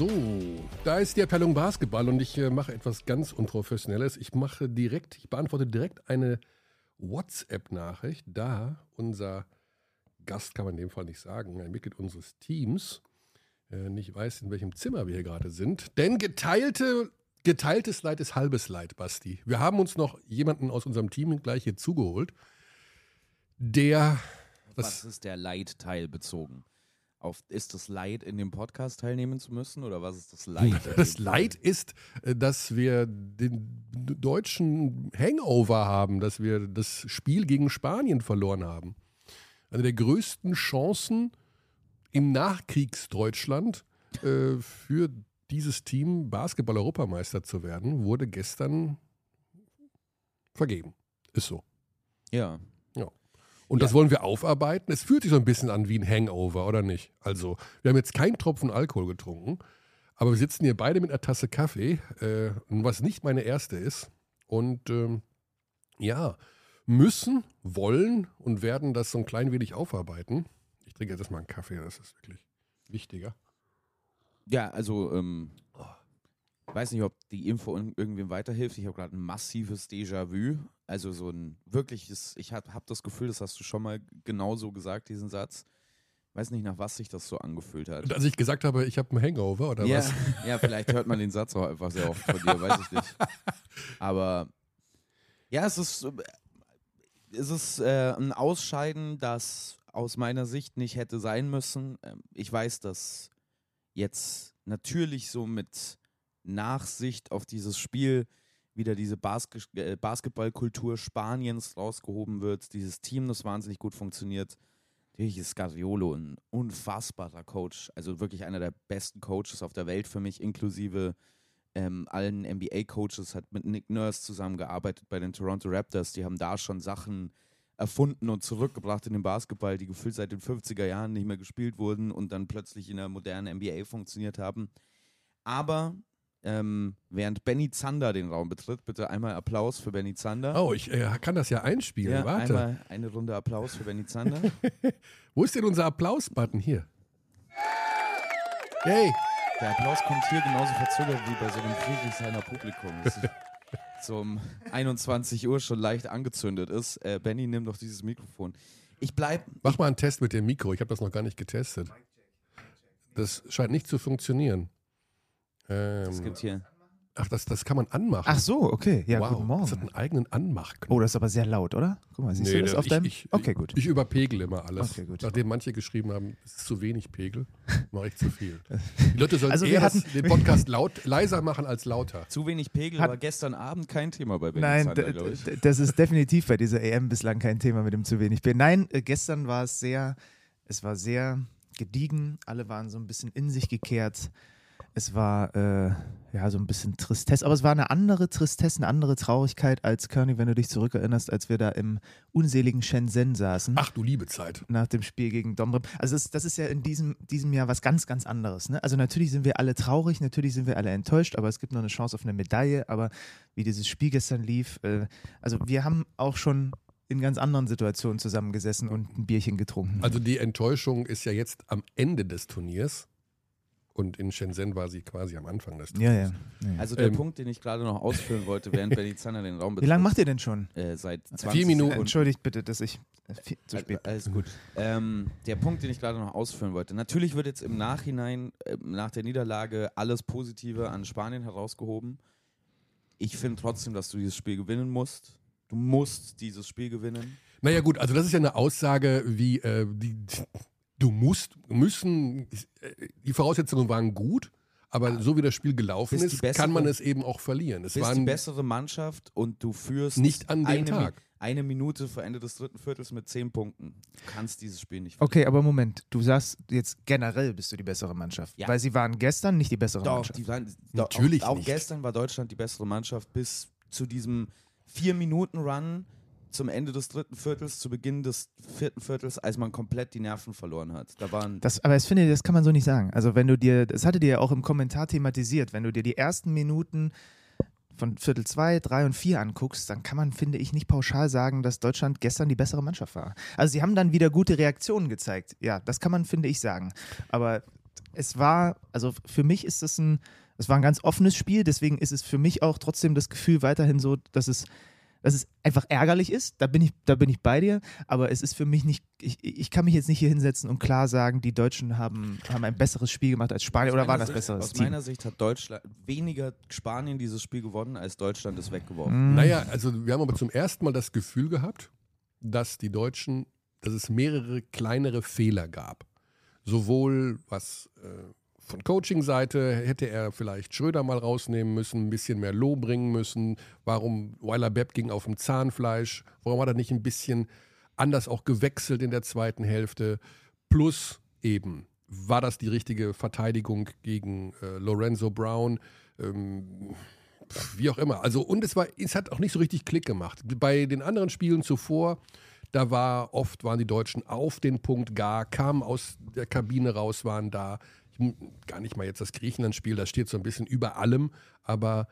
So, da ist die Abteilung Basketball und ich äh, mache etwas ganz Unprofessionelles. Ich mache direkt, ich beantworte direkt eine WhatsApp-Nachricht, da unser Gast, kann man in dem Fall nicht sagen, ein Mitglied unseres Teams, äh, nicht weiß, in welchem Zimmer wir hier gerade sind. Denn geteilte, geteiltes Leid ist halbes Leid, Basti. Wir haben uns noch jemanden aus unserem Team gleich hier zugeholt, der. Was ist der Leidteil bezogen? Auf, ist das Leid, in dem Podcast teilnehmen zu müssen oder was ist das Leid? Das Leid ist, äh, dass wir den deutschen Hangover haben, dass wir das Spiel gegen Spanien verloren haben. Eine der größten Chancen im Nachkriegsdeutschland äh, für dieses Team Basketball-Europameister zu werden, wurde gestern vergeben. Ist so. Ja. Und das wollen wir aufarbeiten. Es fühlt sich so ein bisschen an wie ein Hangover, oder nicht? Also, wir haben jetzt keinen Tropfen Alkohol getrunken, aber wir sitzen hier beide mit einer Tasse Kaffee, äh, was nicht meine erste ist. Und ähm, ja, müssen, wollen und werden das so ein klein wenig aufarbeiten. Ich trinke jetzt erstmal einen Kaffee, das ist wirklich wichtiger. Ja, also, ähm, weiß nicht, ob die Info in- irgendwem weiterhilft. Ich habe gerade ein massives Déjà-vu. Also so ein wirkliches, ich habe hab das Gefühl, das hast du schon mal genauso gesagt, diesen Satz. Weiß nicht, nach was sich das so angefühlt hat. Und als ich gesagt habe, ich habe einen Hangover oder ja, was? ja, vielleicht hört man den Satz auch einfach sehr oft von dir, weiß ich nicht. Aber ja, es ist, es ist äh, ein Ausscheiden, das aus meiner Sicht nicht hätte sein müssen. Ähm, Ich weiß, dass jetzt natürlich so mit Nachsicht auf dieses Spiel wieder diese Basket äh, Basketballkultur Spaniens rausgehoben wird. Dieses Team, das wahnsinnig gut funktioniert. Natürlich ist Scariolo ein unfassbarer Coach, also wirklich einer der besten Coaches auf der Welt für mich, inklusive ähm, allen NBA-Coaches, hat mit Nick Nurse zusammengearbeitet bei den Toronto Raptors. Die haben da schon Sachen erfunden und zurückgebracht in den Basketball, die gefühlt seit den 50er Jahren nicht mehr gespielt wurden und dann plötzlich in der modernen NBA funktioniert haben. Aber ähm, während Benny Zander den Raum betritt, bitte einmal Applaus für Benny Zander. Oh, ich äh, kann das ja einspielen. ja, Warte. einmal eine Runde Applaus für Benny Zander. Wo ist denn unser Applaus-Button hier? Hey, Der Applaus kommt hier genauso verzögert wie bei so einem Friedrichshainer Publikum. Das ist so um 21 Uhr schon leicht angezündet ist. Äh, Benny, nimm doch dieses Mikrofon. Ich bleib. mach mal einen Test mit dem Mikro. Ich habe das noch gar nicht getestet. Das scheint nicht zu funktionieren. Ähm, Es gibt hier. ach, das, das kann man anmachen. Ach so, okay. Ja, wow, guten das hat Morgen. einen eigenen Anmachknopf. Oh, das ist aber sehr laut, oder? Guck mal, siehst du das da- auf ich, deinem? ich, okay, gut. Ich überpegel immer alles. Okay, gut. Nachdem manche geschrieben haben, es ist zu wenig Pegel, mache ich zu viel. Die Leute sollen Also wir eher das, hatten- den Podcast laut, leiser machen als lauter. Zu wenig Pegel Hat- war gestern Abend kein Thema bei Benny Nein, Zander, das ist definitiv bei dieser EM bislang kein Thema mit dem zu wenig Bier. Nein, äh, gestern war es sehr, es war sehr gediegen. Alle waren so ein bisschen in sich gekehrt. Es war äh, ja so ein bisschen Tristesse, aber es war eine andere Tristesse, eine andere Traurigkeit als Kearney, wenn du dich zurückerinnerst, als wir da im unseligen Shenzhen saßen. Ach du liebe Zeit. nach dem Spiel gegen Domrep. Also das, das ist ja in diesem, diesem Jahr was ganz, ganz anderes. Ne? Also natürlich sind wir alle traurig, natürlich sind wir alle enttäuscht, aber es gibt noch eine Chance auf eine Medaille. Aber wie dieses Spiel gestern lief, äh, also wir haben auch schon in ganz anderen Situationen zusammengesessen und ein Bierchen getrunken. Also die Enttäuschung ist ja jetzt am Ende des Turniers. Und in Shenzhen war sie quasi am Anfang des ja, Turniers. ja. ja. Also der Ähm, Punkt, den ich gerade noch ausführen wollte, während Benny Zander den Raum Wie betritt. lange macht ihr denn schon? Äh, seit 20 Vier Minuten. Sekunden. Entschuldigt bitte, dass ich äh, viel, zu spät. Al- Alles gut. ähm, der Punkt, den ich gerade noch ausführen wollte. Natürlich wird jetzt im Nachhinein, äh, nach der Niederlage, alles Positive an Spanien herausgehoben. Ich finde trotzdem, dass du dieses Spiel gewinnen musst. Du musst dieses Spiel gewinnen. Naja gut, also das ist ja eine Aussage wie, äh, die, du musst, müssen, die Voraussetzungen waren gut, aber so wie das Spiel gelaufen Bist ist, bessere- kann man es eben auch verlieren. Es Du bist die waren bessere Mannschaft und du führst nicht an dem eine, Mi- Tag. eine Minute vor Ende des dritten Viertels mit zehn Punkten. Du kannst dieses Spiel nicht Okay, aber Moment, du sagst jetzt generell bist du die bessere Mannschaft. Ja. Weil sie waren gestern nicht die bessere Doch, Mannschaft. die waren, Natürlich auch, auch nicht. gestern war Deutschland die bessere Mannschaft bis zu diesem Vier-Minuten-Run zum Ende des dritten Viertels, zu Beginn des vierten Viertels, als man komplett die Nerven verloren hat. Da waren Das, aber ich finde, das kann man so nicht sagen. Also wenn du dir, das hatte dir ja auch im Kommentar thematisiert, wenn du dir die ersten Minuten von Viertel zwei, drei und vier anguckst, dann kann man, finde ich, nicht pauschal sagen, dass Deutschland gestern die bessere Mannschaft war. Also sie haben dann wieder gute Reaktionen gezeigt. Ja, das kann man, finde ich, sagen. Aber es war, also für mich ist das ein, es war ein ganz offenes Spiel, deswegen ist es für mich auch trotzdem das Gefühl weiterhin so, dass es, dass es einfach ärgerlich ist. Da bin ich, da bin ich bei dir, aber es ist für mich nicht, ich, ich kann mich jetzt nicht hier hinsetzen und klar sagen, die Deutschen haben, haben ein besseres Spiel gemacht als Spanien oder war das Sicht, besseres Aus Team? meiner Sicht hat Deutschland weniger Spanien dieses Spiel gewonnen, als Deutschland es weggeworfen. Mhm. Naja, also wir haben aber zum ersten Mal das Gefühl gehabt, dass die Deutschen, dass es mehrere kleinere Fehler gab. Sowohl was äh, von Coaching-Seite hätte er vielleicht Schröder mal rausnehmen müssen, ein bisschen mehr Loh bringen müssen. Warum Weiler Bepp ging auf dem Zahnfleisch? Warum hat er nicht ein bisschen anders auch gewechselt in der zweiten Hälfte? Plus eben, war das die richtige Verteidigung gegen äh, Lorenzo Brown? Ähm, wie auch immer. Also, und es war, es hat auch nicht so richtig Klick gemacht. Bei den anderen Spielen zuvor, da war oft waren die Deutschen auf den Punkt gar, kamen aus der Kabine raus, waren da. Ich, gar nicht mal jetzt das Griechenland-Spiel, das steht so ein bisschen über allem, aber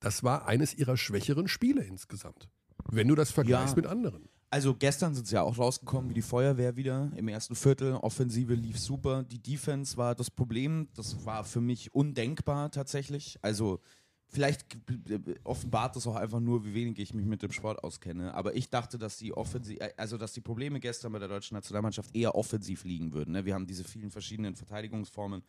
das war eines ihrer schwächeren Spiele insgesamt. Wenn du das vergleichst Ja. mit anderen. Also gestern sind sie ja auch rausgekommen wie die Feuerwehr wieder im ersten Viertel. Offensive lief super. Die Defense war das Problem. Das war für mich undenkbar tatsächlich. Also vielleicht offenbart das auch einfach nur, wie wenig ich mich mit dem Sport auskenne. Aber ich dachte, dass die Offensiv, äh, also dass die Probleme gestern bei der deutschen Nationalmannschaft eher offensiv liegen würden. Ne? Wir haben diese vielen verschiedenen Verteidigungsformen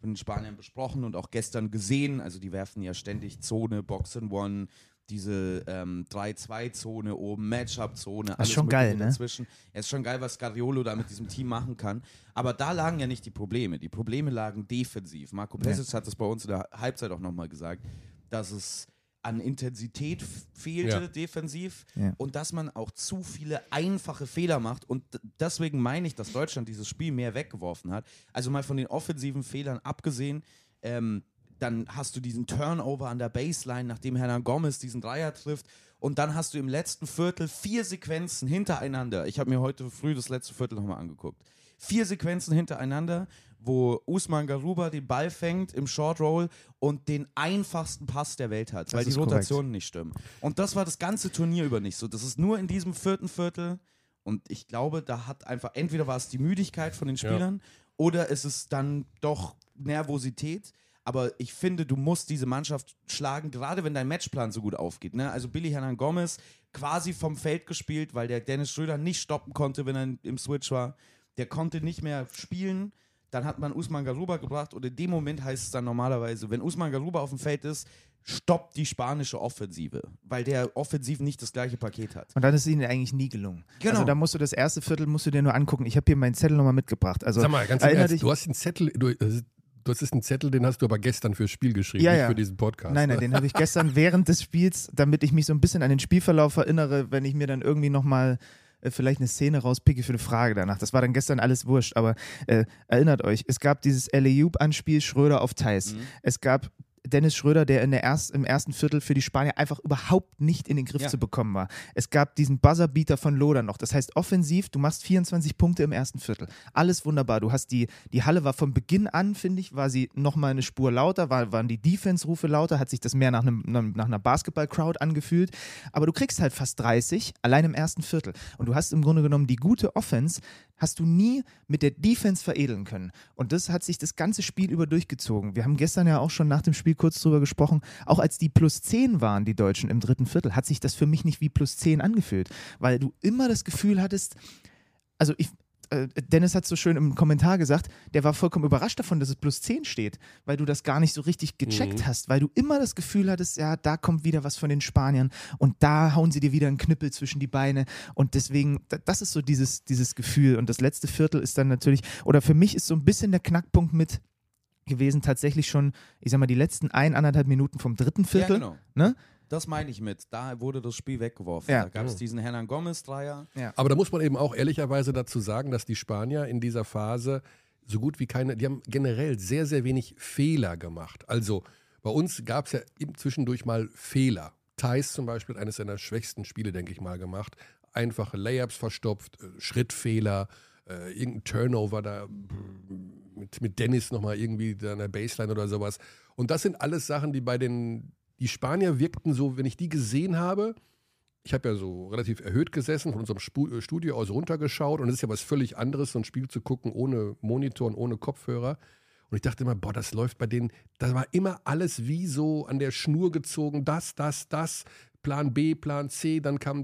mit den Spaniern besprochen und auch gestern gesehen. Also die werfen ja ständig Zone, Box and One, diese ähm, 3-2-Zone oben, Matchup-Zone, alles schon geil, ne? dazwischen. Es ist schon geil, was Scariolo da mit diesem Team machen kann. Aber da lagen ja nicht die Probleme. Die Probleme lagen defensiv. Marco Pesic hat das bei uns in der Halbzeit auch nochmal gesagt, dass es an Intensität fehlte Ja. defensiv Ja. und dass man auch zu viele einfache Fehler macht. Und deswegen meine ich, dass Deutschland dieses Spiel mehr weggeworfen hat. Also mal von den offensiven Fehlern abgesehen, ähm, dann hast du diesen Turnover an der Baseline, nachdem Hernan Gomez diesen Dreier trifft. Und dann hast du im letzten Viertel vier Sequenzen hintereinander. Ich habe mir heute früh das letzte Viertel nochmal angeguckt. Vier Sequenzen hintereinander, wo Usman Garuba den Ball fängt im Short Roll und den einfachsten Pass der Welt hat, weil die ist korrekt. Rotationen nicht stimmen. Und das war das ganze Turnier über nicht so. Das ist nur in diesem vierten Viertel. Und ich glaube, da hat einfach, entweder war es die Müdigkeit von den Ja. Spielern oder es ist dann doch Nervosität. Aber ich finde, du musst diese Mannschaft schlagen, gerade wenn dein Matchplan so gut aufgeht. Ne? Also Billy Hernan Gomez quasi vom Feld gespielt, weil der Dennis Schröder nicht stoppen konnte, wenn er im Switch war. Der konnte nicht mehr spielen. Dann hat man Usman Garuba gebracht und in dem Moment heißt es dann normalerweise, wenn Usman Garuba auf dem Feld ist, stoppt die spanische Offensive, weil der offensiv nicht das gleiche Paket hat. Und dann ist es ihnen eigentlich nie gelungen. Genau. Also da musst du das erste Viertel musst du dir nur angucken. Ich habe hier meinen Zettel nochmal mitgebracht. Also Sag mal, ganz ehrlich, dich, du hast einen Zettel, du, das ist ein Zettel, den hast du aber gestern fürs Spiel geschrieben, Ja, nicht ja. für diesen Podcast. Nein, nein, ne? den habe ich gestern während des Spiels, damit ich mich so ein bisschen an den Spielverlauf erinnere, wenn ich mir dann irgendwie nochmal äh, vielleicht eine Szene rauspicke für eine Frage danach. Das war dann gestern alles wurscht, aber äh, erinnert euch, es gab dieses Alley-Oop-Anspiel Schröder auf Thais. Mhm. Es gab Dennis Schröder, der in der erst, im ersten Viertel für die Spanier einfach überhaupt nicht in den Griff Ja. zu bekommen war. Es gab diesen Buzzerbeater von Loder noch. Das heißt, offensiv, du machst 24 Punkte im ersten Viertel. Alles wunderbar. Du hast die, die Halle war von Beginn an, finde ich, war sie nochmal eine Spur lauter, war, waren die Defense-Rufe lauter, hat sich das mehr nach, einem, nach einer Basketball-Crowd angefühlt. Aber du kriegst halt fast 30, allein im ersten Viertel. Und du hast im Grunde genommen die gute Offense, hast du nie mit der Defense veredeln können. Und das hat sich das ganze Spiel über durchgezogen. Wir haben gestern ja auch schon nach dem Spiel kurz drüber gesprochen, auch als die plus 10 waren, die Deutschen im dritten Viertel, hat sich das für mich nicht wie plus 10 angefühlt, weil du immer das Gefühl hattest, also ich, Dennis hat so schön im Kommentar gesagt, der war vollkommen überrascht davon, dass es plus 10 steht, weil du das gar nicht so richtig gecheckt Mhm. hast, weil du immer das Gefühl hattest, ja, da kommt wieder was von den Spaniern und da hauen sie dir wieder einen Knüppel zwischen die Beine und deswegen, da- das ist so dieses, dieses Gefühl und das letzte Viertel ist dann natürlich, oder für mich ist so ein bisschen der Knackpunkt mit gewesen, tatsächlich schon, ich sag mal, die letzten ein, anderthalb Minuten vom dritten Viertel. Ja, genau. ne? Das meine ich mit. Da wurde das Spiel weggeworfen. Ja. Da gab es Oh. diesen Hernan Gomez-Dreier. Aber da muss man eben auch ehrlicherweise dazu sagen, dass die Spanier in dieser Phase so gut wie keine, die haben generell sehr, sehr wenig Fehler gemacht. Also bei uns gab es ja eben zwischendurch mal Fehler. Thais zum Beispiel hat eines seiner schwächsten Spiele, denke ich mal, gemacht. Einfache Layups verstopft, äh, Schrittfehler, äh, irgendein Turnover da mit, mit Dennis nochmal irgendwie da an der Baseline oder sowas. Und das sind alles Sachen, die bei den, die Spanier wirkten so, wenn ich die gesehen habe, ich habe ja so relativ erhöht gesessen, von unserem äh, Studio aus runtergeschaut und es ist ja was völlig anderes, so ein Spiel zu gucken ohne Monitor und ohne Kopfhörer. Und ich dachte immer, boah, das läuft bei denen, da war immer alles wie so an der Schnur gezogen, das, das, das, Plan B, Plan C, dann kam,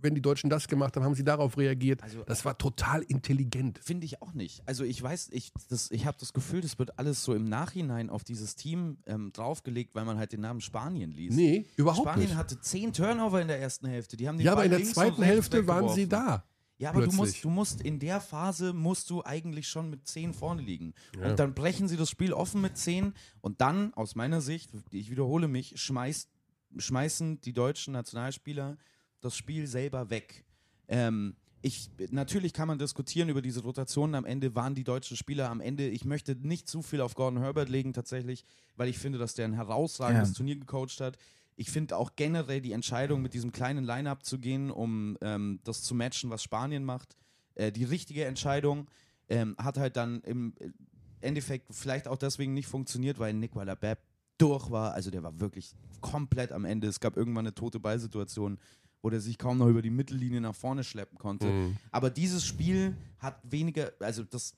wenn die Deutschen das gemacht haben, haben sie darauf reagiert. Also- das war total intelligent. Finde ich auch nicht. Also ich weiß, ich, das- ich habe das Gefühl, das wird alles so im Nachhinein auf dieses Team ähm, draufgelegt, weil man halt den Namen Spanien liest. Nee, überhaupt Spanien nicht. hatte zehn Turnover in der ersten Hälfte. Die haben den Ja, aber Ball in der zweiten Hälfte waren sie da. Ja, aber du musst, du musst in der Phase musst du eigentlich schon mit 10 vorne liegen. Ja. Und dann brechen sie das Spiel offen mit 10 und dann, aus meiner Sicht, ich wiederhole mich, schmeißt, schmeißen die deutschen Nationalspieler das Spiel selber weg. Ähm, ich, natürlich kann man diskutieren über diese Rotationen. Am Ende waren die deutschen Spieler am Ende. Ich möchte nicht zu viel auf Gordon Herbert legen, tatsächlich, weil ich finde, dass der ein herausragendes Ja. Turnier gecoacht hat. Ich finde auch generell die Entscheidung, mit diesem kleinen Line-Up zu gehen, um ähm, das zu matchen, was Spanien macht, äh, die richtige Entscheidung. Ähm, hat halt dann im Endeffekt vielleicht auch deswegen nicht funktioniert, weil Nicola Bepp durch war. Also der war wirklich komplett am Ende. Es gab irgendwann eine tote Ballsituation, wo der sich kaum noch über die Mittellinie nach vorne schleppen konnte. Mhm. Aber dieses Spiel hat weniger, also das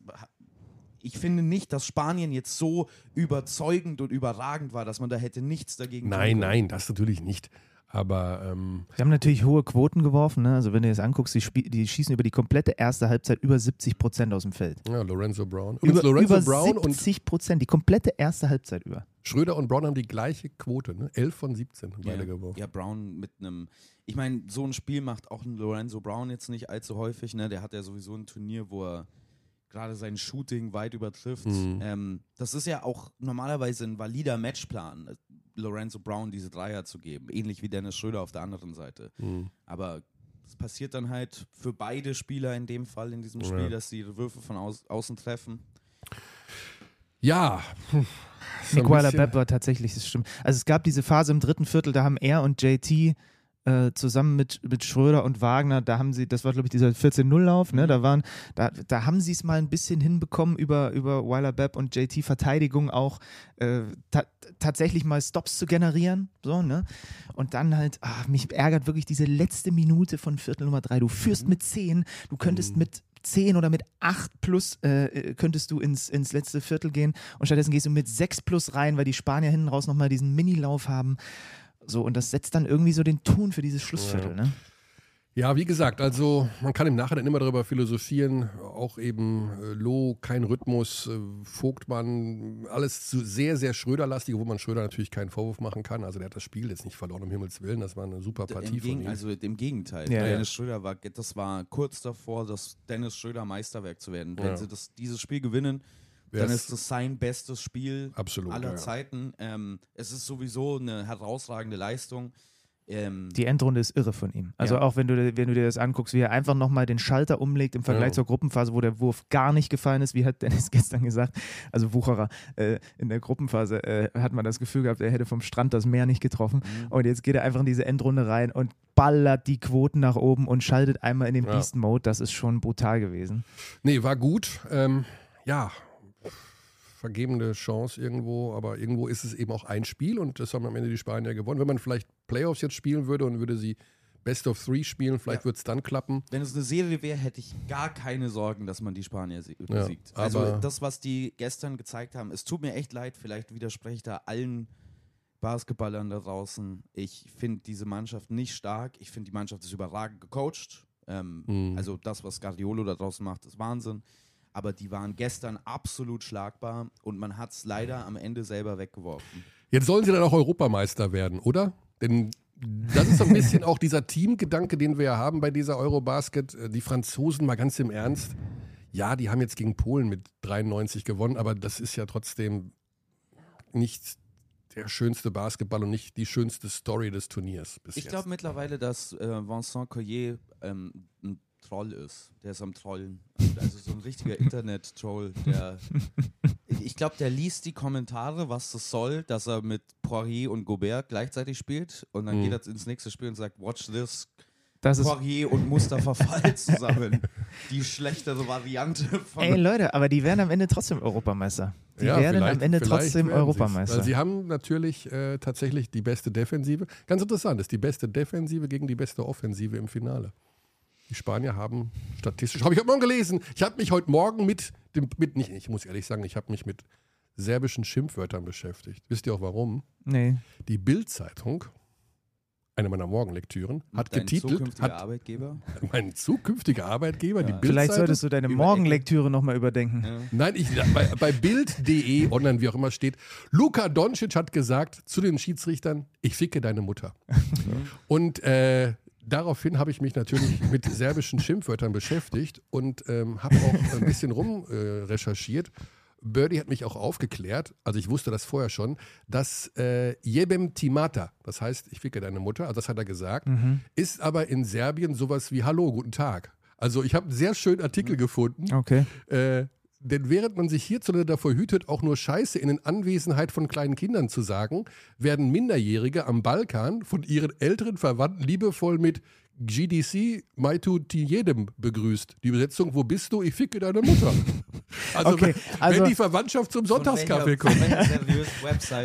ich finde nicht, dass Spanien jetzt so überzeugend und überragend war, dass man da hätte nichts dagegen Nein, nein, das natürlich nicht. Aber ähm, Sie haben natürlich hohe Quoten geworfen. Ne? Also wenn du jetzt anguckst, die, die schießen über die komplette erste Halbzeit über 70 Prozent aus dem Feld. ja, Lorenzo Brown. Und Über, Lorenzo über Brown und 70 Prozent, die komplette erste Halbzeit über. Schröder und Brown haben die gleiche Quote, ne? 11 von 17 haben beide Ja, geworfen. ja, Brown mit einem. Ich meine, so ein Spiel macht auch ein Lorenzo Brown jetzt nicht allzu häufig. Ne? Der hat ja sowieso ein Turnier, wo er gerade sein Shooting weit übertrifft. Mhm. Ähm, das ist ja auch normalerweise ein valider Matchplan, äh, Lorenzo Brown diese Dreier zu geben. Ähnlich wie Dennis Schröder auf der anderen Seite. Mhm. Aber es passiert dann halt für beide Spieler in dem Fall in diesem Spiel, Ja. dass sie ihre Würfe von au außen treffen. Ja. bisschen- Bepp war tatsächlich, das stimmt. Also es gab diese Phase im dritten Viertel, da haben er und JT äh, zusammen mit, mit Schröder und Wagner, da haben sie, das war glaube ich dieser 14-0-Lauf, ne? Da waren, da, da haben sie es mal ein bisschen hinbekommen über, über Weiler Bepp und JT Verteidigung auch äh, ta tatsächlich mal Stops zu generieren. So, ne? Und dann halt, ah, mich ärgert wirklich diese letzte Minute von Viertel Nummer drei. Du führst mit 10, du könntest Mhm. mit 10 oder mit 8 plus äh, äh, könntest du ins, ins letzte Viertel gehen und stattdessen gehst du mit 6 plus rein, weil die Spanier hinten raus nochmal diesen Mini-Lauf haben. So, und das setzt dann irgendwie so den Ton für dieses Schlussviertel, ne? Ja, wie gesagt, also man kann im Nachhinein immer darüber philosophieren, auch eben äh, Loh, kein Rhythmus, äh, Vogtmann, alles zu sehr, sehr Schröderlastig, wo man Schröder natürlich keinen Vorwurf machen kann. Also der hat das Spiel jetzt nicht verloren, um Himmels Willen, das war eine super Partie Im von ihm. also im Gegenteil. Ja, Dennis Schröder war, das war kurz davor, das Dennis Schröder Meisterwerk zu werden. Wenn Ja. sie das, dieses Spiel gewinnen, Wär's- dann ist das sein bestes Spiel Absolut, aller ja. Zeiten. Ähm, es ist sowieso eine herausragende Leistung. Ähm, Die Endrunde ist irre von ihm. Also Ja. auch wenn du, dir- wenn du dir das anguckst, wie er einfach nochmal den Schalter umlegt im Vergleich Ja. zur Gruppenphase, wo der Wurf gar nicht gefallen ist, wie hat Dennis gestern gesagt, also Wucherer, äh, in der Gruppenphase äh, hat man das Gefühl gehabt, er hätte vom Strand das Meer nicht getroffen. Mhm. Und jetzt geht er einfach in diese Endrunde rein und ballert die Quoten nach oben und schaltet einmal in den Ja. Beast-Mode. Das ist schon brutal gewesen. Nee, war gut. Ähm, ja, vergebene Chance irgendwo, aber irgendwo ist es eben auch ein Spiel und das haben am Ende die Spanier gewonnen. Wenn man vielleicht Playoffs jetzt spielen würde und würde sie Best of Three spielen, vielleicht Ja. würde es dann klappen. Wenn es eine Serie wäre, hätte ich gar keine Sorgen, dass man die Spanier sie- Ja, besiegt. also das, was die gestern gezeigt haben, es tut mir echt leid, vielleicht widerspreche ich da allen Basketballern da draußen. Ich finde diese Mannschaft nicht stark. Ich finde, die Mannschaft ist überragend gecoacht. Ähm, Mhm. Also das, was Guardiolo da draußen macht, ist Wahnsinn. Aber die waren gestern absolut schlagbar und man hat es leider am Ende selber weggeworfen. Jetzt sollen sie dann auch Europameister werden, oder? Denn das ist so ein bisschen auch dieser Teamgedanke, den wir ja haben bei dieser Eurobasket. Äh, Die Franzosen mal ganz im Ernst. Ja, die haben jetzt gegen Polen mit 93 gewonnen, aber das ist ja trotzdem nicht der schönste Basketball und nicht die schönste Story des Turniers bis Ich glaube mittlerweile, dass äh, Vincent Collier ähm, ein Troll ist. Der ist am Trollen. Also so ein richtiger Internet-Troll. Der, ich ich glaube, der liest die Kommentare, was das soll, dass er mit Poirier und Gobert gleichzeitig spielt. Und dann Mhm. geht er ins nächste Spiel und sagt, watch this. Das ist, Poirier und Mustafa Fall zusammen. Die schlechtere Variante von... ey Leute, aber die werden am Ende trotzdem Europameister. Die Ja, werden am Ende trotzdem. Europameister. Weil sie haben natürlich äh, tatsächlich die beste Defensive. Ganz interessant, ist die beste Defensive gegen die beste Offensive im Finale. Die Spanier haben statistisch, habe ich heute Morgen gelesen, ich habe mich heute Morgen mit dem, mit, nicht, ich muss ehrlich sagen, ich habe mich mit serbischen Schimpfwörtern beschäftigt. Wisst ihr auch warum? Nee. Die Bild-Zeitung, eine meiner Morgenlektüren, hat Dein getitelt, zukünftiger hat Arbeitgeber? mein zukünftiger Arbeitgeber, die Ja. Bild-Zeitung. Vielleicht solltest du deine Morgenlektüre nochmal überdenken. Ja. Nein, ich, bei, bei Bild.de, online, wie auch immer steht, Luka Doncic hat gesagt zu den Schiedsrichtern, ich ficke deine Mutter. und äh, daraufhin habe ich mich natürlich mit serbischen Schimpfwörtern beschäftigt und ähm, habe auch ein bisschen rum äh, recherchiert. Birdie hat mich auch aufgeklärt, also ich wusste das vorher schon, dass äh, Jebem Timata, das heißt, ich ficke deine Mutter, also das hat er gesagt, Mhm. ist aber in Serbien sowas wie Hallo, guten Tag. Also ich habe einen sehr schönen Artikel gefunden, Okay. äh, denn während man sich hierzulande davor hütet, auch nur Scheiße in Anwesenheit von kleinen Kindern zu sagen, werden Minderjährige am Balkan von ihren älteren Verwandten liebevoll mit GDC Maitu jedem begrüßt. Die Übersetzung, wo bist du? Ich ficke deine Mutter. Also, Okay, wenn, also- wenn die Verwandtschaft zum Sonntagskaffee kommt.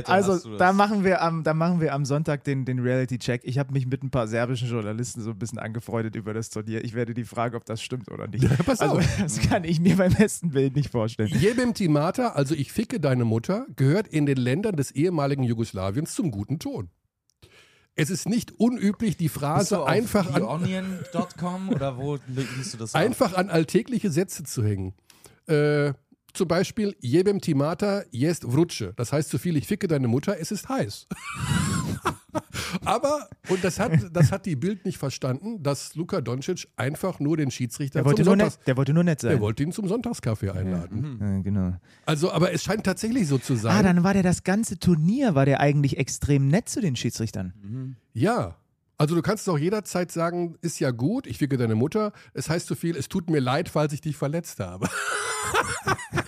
Also da machen wir am, da machen wir am Sonntag den, den Reality-Check. Ich habe mich mit ein paar serbischen Journalisten so ein bisschen angefreundet über das Turnier. Ich werde die Frage, ob das stimmt oder nicht. Ja, pass also auf. das kann ich mir beim besten Bild nicht vorstellen. Jebem Timata, also ich ficke deine Mutter, gehört in den Ländern des ehemaligen Jugoslawiens zum guten Ton. Es ist nicht unüblich, die Phrase einfach an, oder wo liest du das einfach an alltägliche Sätze zu hängen. Äh, zum Beispiel, jebem timata jest vrutsche. Das heißt so viel, ich ficke deine Mutter, es ist heiß. Aber, und das hat, das hat die Bild nicht verstanden, dass Luka Doncic einfach nur den Schiedsrichter Der wollte, zum nur Sonntags, nett, der wollte nur nett sein. der wollte ihn zum Sonntagskaffee einladen. Ja, genau. Also, aber es scheint tatsächlich so zu sein. Ah, dann war der das ganze Turnier, war der eigentlich extrem nett zu den Schiedsrichtern. Mhm. Ja. Also du kannst auch jederzeit sagen, ist ja gut, ich ficke deine Mutter. Es heißt so viel, es tut mir leid, falls ich dich verletzt habe.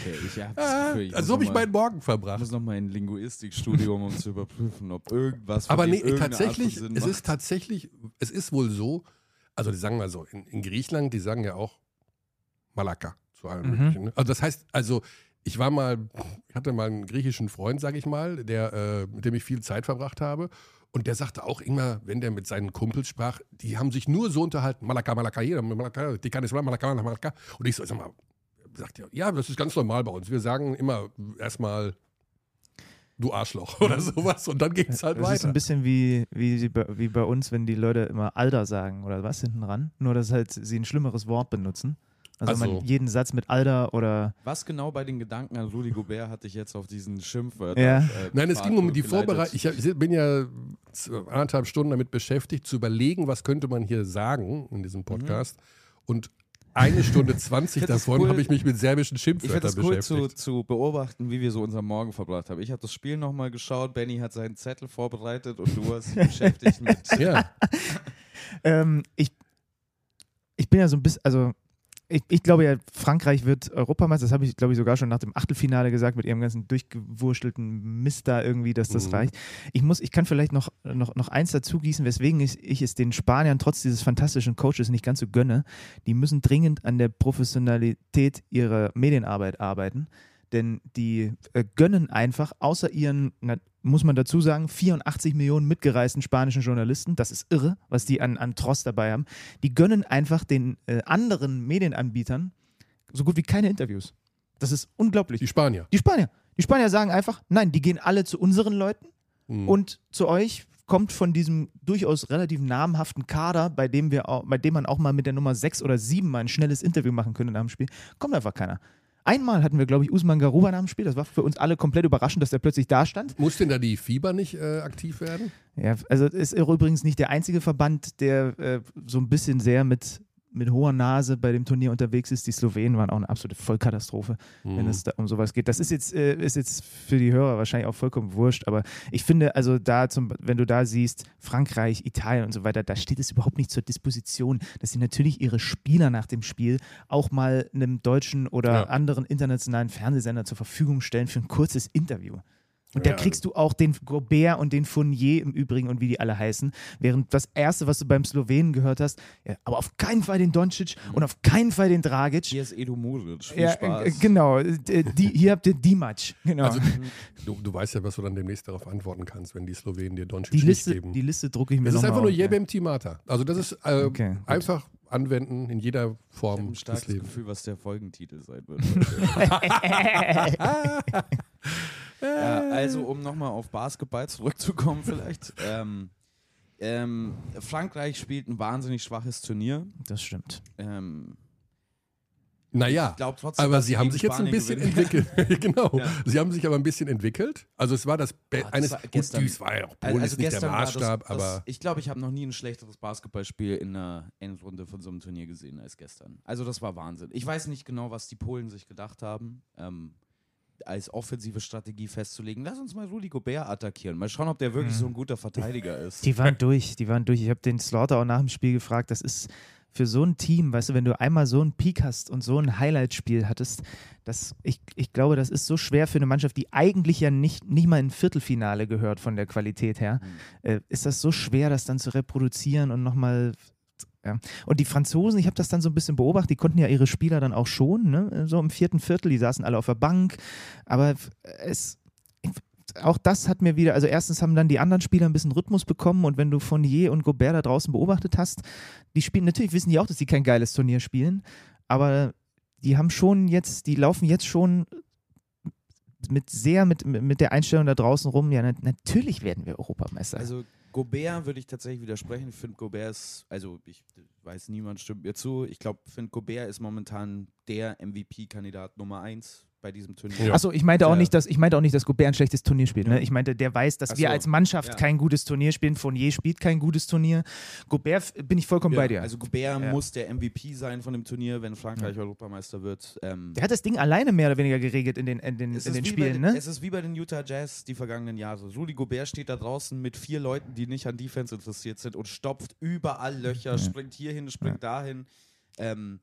Okay, ich hab das Gefühl, ich also so habe ich meinen Morgen Ich verbracht. muss nochmal in ein Linguistikstudium, um zu überprüfen, ob irgendwas Aber nee, tatsächlich, von Sinn es macht. ist tatsächlich, es ist wohl so, also die sagen mal so, in, in Griechenland, die sagen ja auch Malaka zu allem Mhm. möglichen. ne? Also das heißt, also ich war mal, ich hatte mal einen griechischen Freund, sage ich mal, der, äh, mit dem ich viel Zeit verbracht habe. Und der sagte auch immer, wenn der mit seinen Kumpels sprach, die haben sich nur so unterhalten, Malaka, Malaka, jeder, Malaka, die kann es Malaka, Malaka. Und ich so, sag mal, sagt er, ja, das ist ganz normal bei uns. Wir sagen immer erstmal, du Arschloch oder sowas. Und dann geht es halt Das ist weiter. ein bisschen wie, wie, bei- wie bei uns, wenn die Leute immer Alter sagen oder was hinten ran. Nur, dass halt sie ein schlimmeres Wort benutzen. Also, Also- man jeden Satz mit Alter oder Was genau bei den Gedanken an Rudi Gobert hatte ich jetzt auf diesen Schimpfwörter? Ja. äh, Nein, es ging um die? Vorbereitung. Ich, ich bin ja anderthalb Stunden damit beschäftigt, zu überlegen, was könnte man hier sagen in diesem Podcast. Und eine Stunde zwanzig Ich find das davon cool. habe ich mich mit serbischen Ich finde Schimpfwörtern es cool zu, beschäftigt. zu beobachten, wie wir so unseren Morgen verbracht haben. Ich habe das Spiel nochmal geschaut, Benny hat seinen Zettel vorbereitet und du hast dich beschäftigt mit. ja, Ähm, ich, ich bin ja so ein bisschen, also ich, ich glaube ja, Frankreich wird Europameister. Das habe ich, glaube ich, sogar schon nach dem Achtelfinale gesagt, mit ihrem ganzen durchgewurschtelten Mist da irgendwie, dass das Mhm. reicht. Ich muss, ich kann vielleicht noch, noch, noch eins dazu gießen, weswegen ich, ich es den Spaniern trotz dieses fantastischen Coaches nicht ganz so gönne. Die müssen dringend an der Professionalität ihrer Medienarbeit arbeiten. Denn die äh, gönnen einfach, außer ihren, na, muss man dazu sagen, 84 Millionen mitgereisten spanischen Journalisten, das ist irre, was die an, an Trost dabei haben, die gönnen einfach den äh, anderen Medienanbietern so gut wie keine Interviews. Das ist unglaublich. die Spanier. Die Spanier. Die Spanier sagen einfach, nein, die gehen alle zu unseren Leuten Mhm. und zu euch kommt von diesem durchaus relativ namhaften Kader, bei dem wir auch, bei dem man auch mal mit der Nummer 6 oder 7 mal ein schnelles Interview machen könnte nach dem Spiel, kommt einfach keiner. Einmal hatten wir, glaube ich, Usman Garuba nach dem Spiel. Das war für uns alle komplett überraschend, dass der plötzlich da stand. Muss denn da die Fieber nicht äh, aktiv werden? Ja, also ist übrigens nicht der einzige Verband, der äh, so ein bisschen sehr mit, mit hoher Nase bei dem Turnier unterwegs ist. Die Slowenen waren auch eine absolute Vollkatastrophe, wenn Mhm. es da um sowas geht. Das ist jetzt, äh, ist jetzt für die Hörer wahrscheinlich auch vollkommen wurscht, aber ich finde, also da zum, wenn du da siehst, Frankreich, Italien und so weiter, da steht es überhaupt nicht zur Disposition, dass sie natürlich ihre Spieler nach dem Spiel auch mal einem deutschen oder Ja. anderen internationalen Fernsehsender zur Verfügung stellen für ein kurzes Interview. Und da Ja. kriegst du auch den Gobert und den Fournier im Übrigen und wie die alle heißen. Während das Erste, was du beim Slowenen gehört hast, ja, aber auf keinen Fall den Doncic und auf keinen Fall den Dragic. Hier ist Edu Muric. Viel Ja, Spaß. äh, genau. äh, Die, hier habt ihr die Match. Genau. Also, du, du weißt ja, was du dann demnächst darauf antworten kannst, wenn die Slowenen dir Doncic die, nicht Liste, geben. die Liste drucke ich mir das ist einfach nur. Jebem Timata. Also das ist äh, Okay, einfach anwenden in jeder Ich habe Form ein starkes. Gefühl, was der Folgentitel sein wird. ja, also, um nochmal auf Basketball zurückzukommen, vielleicht. Ähm, ähm, Frankreich spielt ein wahnsinnig schwaches Turnier. Das stimmt. Ähm, Naja, trotzdem, aber sie haben sich jetzt ein Spanien bisschen gewinnen. entwickelt. genau. Ja. Sie haben sich aber ein bisschen entwickelt. Also es war das, Be Ah, das eines war gut, gestern- dies war ja auch Polen ist nicht der Maßstab, das, das, aber ich glaube, ich habe noch nie ein schlechteres Basketballspiel in einer Endrunde von so einem Turnier gesehen als gestern. Also das war Wahnsinn. Ich weiß nicht genau, was die Polen sich gedacht haben, ähm, als offensive Strategie festzulegen. Lass uns mal Rudy Gobert attackieren. Mal schauen, ob der wirklich so ein guter Verteidiger ist. Die waren durch, die waren durch. Ich habe den Slaughter auch nach dem Spiel gefragt, das ist für so ein Team, weißt du, wenn du einmal so einen Peak hast und so ein Highlight-Spiel hattest, das, ich, ich glaube, das ist so schwer für eine Mannschaft, die eigentlich ja nicht, nicht mal in Viertelfinale gehört von der Qualität her, äh, ist das so schwer, das dann zu reproduzieren und nochmal ja. Und die Franzosen, ich habe das dann so ein bisschen beobachtet, die konnten ja ihre Spieler dann auch schon, ne? so im vierten Viertel, die saßen alle auf der Bank, aber es, auch das hat mir wieder, also erstens haben dann die anderen Spieler ein bisschen Rhythmus bekommen und wenn du Fournier und Gobert da draußen beobachtet hast, die spielen, natürlich wissen die auch, dass sie kein geiles Turnier spielen, aber die haben schon jetzt, die laufen jetzt schon mit sehr mit, mit der Einstellung da draußen rum, ja, na, natürlich werden wir Europameister. Also Gobert würde ich tatsächlich widersprechen. Ich finde Gobert ist, also ich weiß, niemand stimmt mir zu. Ich glaube, finde Gobert ist momentan der MVP-Kandidat Nummer eins bei diesem Turnier. Ja. Achso, ich meinte auch Ja. nicht, dass ich meinte auch nicht, dass Gobert ein schlechtes Turnier spielt. Ne? Ich meinte, der weiß, dass Ach wir so. als Mannschaft Ja. kein gutes Turnier spielen. Fournier spielt kein gutes Turnier. Gobert bin ich vollkommen bei dir. Also Gobert Ja. muss der MVP sein von dem Turnier, wenn Frankreich Europameister wird. Ähm, der hat das Ding alleine mehr oder weniger geregelt in den, in den, in den Spielen, den- ne? es ist wie bei den Utah Jazz die vergangenen Jahre. Rudy Gobert steht da draußen mit vier Leuten, die nicht an Defense interessiert sind und stopft überall Löcher, springt hierhin, springt dahin. Ähm,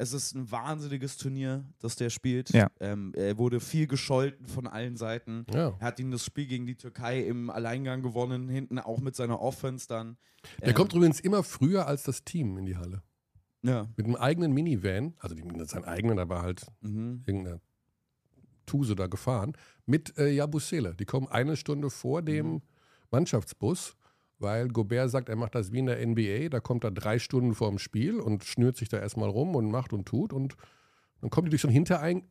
es ist ein wahnsinniges Turnier, das der spielt. Ja. Ähm, er wurde viel gescholten von allen Seiten. ja. Er hat ihn das Spiel gegen die Türkei im Alleingang gewonnen, hinten auch mit seiner Offense dann. Der Ähm, kommt übrigens immer früher als das Team in die Halle. Ja. Mit einem eigenen Minivan, also die, sein eigenen, aber halt Mhm. irgendeine Tuse da gefahren, mit äh, Jabusele. Die kommen eine Stunde vor dem Mhm. Mannschaftsbus, weil Gobert sagt, er macht das wie in der NBA. Da kommt er drei Stunden vor dem Spiel und schnürt sich da erstmal rum und macht und tut. Und dann kommt die durch so einen Hinterein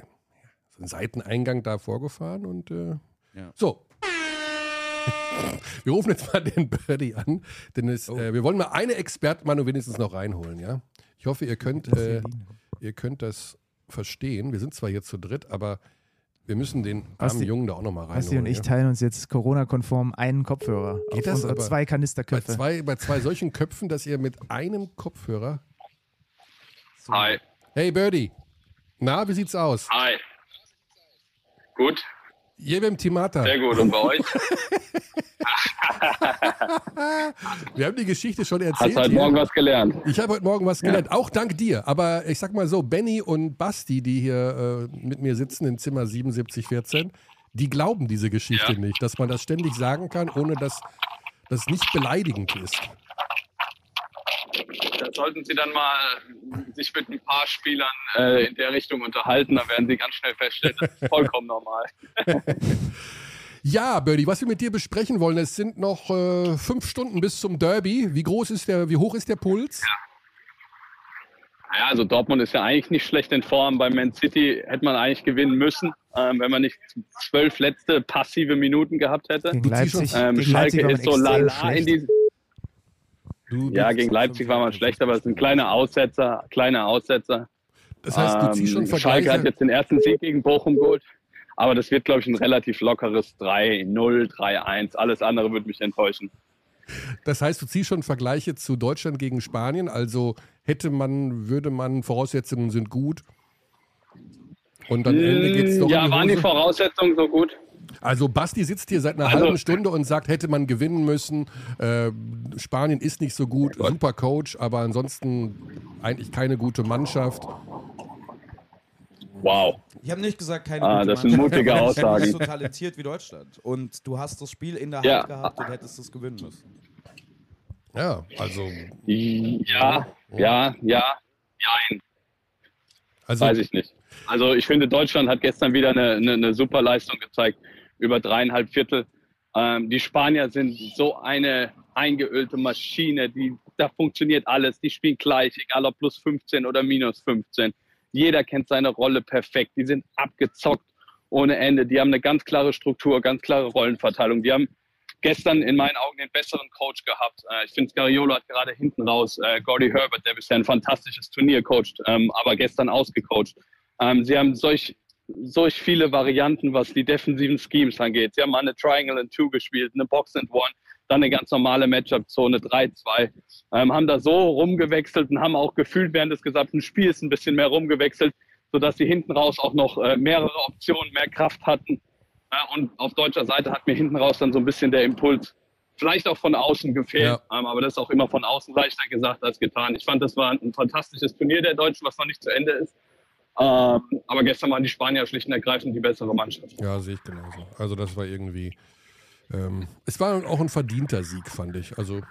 so einen Seiteneingang da vorgefahren und äh, Ja. so. Wir rufen jetzt mal den Birdie an, denn es, Oh. äh, wir wollen mal eine Expertmeinung wenigstens noch reinholen, ja? Ich hoffe, ihr könnt, äh, ihr könnt das verstehen. Wir sind zwar jetzt zu dritt, aber wir müssen den armen Basti- Jungen da auch nochmal reinholen. Basti und ich ja? teilen uns jetzt Corona-konform einen Kopfhörer Geht auf das unsere aber? zwei bei, Kanisterköpfe. zwei, bei zwei solchen Köpfen, dass ihr mit einem Kopfhörer. Hi. Hey Birdie, na, wie sieht's aus? Hi. Gut, Jebem Timata. sehr gut. Und bei euch? Wir haben die Geschichte schon Hast erzählt. heute hier. Morgen was gelernt. Ich habe heute Morgen was gelernt, auch dank dir. Aber ich sag mal so, Benny und Basti, die hier äh, mit mir sitzen im Zimmer 7714, die glauben diese Geschichte Ja. nicht, dass man das ständig sagen kann, ohne dass das nicht beleidigend ist. Da sollten Sie dann mal sich mit ein paar Spielern äh, in der Richtung unterhalten. Da werden Sie ganz schnell feststellen, das ist vollkommen normal. Ja, Birdie, was wir mit dir besprechen wollen, es sind noch äh, fünf Stunden bis zum Derby. Wie groß ist der, wie hoch ist der Puls? Ja, also Dortmund ist ja eigentlich nicht schlecht in Form. Bei Man City hätte man eigentlich gewinnen müssen, ähm, wenn man nicht zwölf letzte passive Minuten gehabt hätte. Leipzig, Ähm, Leipzig Schalke ist so lala in diesem. Du, Ja, gegen Leipzig war man schlecht, aber es sind kleine Aussetzer, kleine Aussetzer. das heißt, du ziehst schon Ähm, Schalke hat Vergleiche. jetzt den ersten Sieg gegen Bochum geholt. Aber das wird, glaube ich, ein relativ lockeres 3-0, 3-1. Alles andere würde mich enttäuschen. Das heißt, du ziehst schon Vergleiche zu Deutschland gegen Spanien. Also hätte man, würde man, Voraussetzungen sind gut. Und am Ende geht es doch Mm, ja, waren die. Voraussetzungen so gut? Also Basti sitzt hier seit einer Also- halben Stunde und sagt, hätte man gewinnen müssen. Äh, Spanien ist nicht so gut, super Coach, aber ansonsten eigentlich keine gute Mannschaft. Wow. Ich habe nicht gesagt, keine Ah, gute das sind Mannschaft. mutige aber Aussagen. Nicht so talentiert wie Deutschland. Und du hast das Spiel in der Hand Ja. gehabt und hättest es gewinnen müssen. Ja, also, Ja, ja, ja, nein, also weiß ich nicht. Also ich finde, Deutschland hat gestern wieder eine, eine, eine super Leistung gezeigt, über dreieinhalb Viertel. Ähm, die Spanier sind so eine eingeölte Maschine, die, da funktioniert alles, die spielen gleich, egal ob plus 15 oder minus 15. Jeder kennt seine Rolle perfekt, die sind abgezockt ohne Ende, die haben eine ganz klare Struktur, ganz klare Rollenverteilung, die haben gestern in meinen Augen den besseren Coach gehabt. Äh, ich finde, Scariolo hat gerade hinten raus äh, Gordy Herbert, der bisher ein fantastisches Turnier coacht, ähm, aber gestern ausgecoacht. Ähm, sie haben solch, solch viele Varianten, was die defensiven Schemes angeht. Sie haben mal eine Triangle and Two gespielt, eine Box and One, dann eine ganz normale Matchup-Zone 3-2. Ähm, haben da so rumgewechselt und haben auch gefühlt während des gesamten Spiels ein bisschen mehr rumgewechselt, sodass sie hinten raus auch noch äh, mehrere Optionen, mehr Kraft hatten. Ja, und auf deutscher Seite hat mir hinten raus dann so ein bisschen der Impuls, vielleicht auch von außen gefehlt. Ähm, aber das ist auch immer von außen leichter gesagt als getan. Ich fand, das war ein fantastisches Turnier der Deutschen, was noch nicht zu Ende ist. Ähm, aber gestern waren die Spanier schlicht und ergreifend die bessere Mannschaft. Ja, sehe ich genauso. Also das war irgendwie. Ähm, es war auch ein verdienter Sieg, fand ich. Also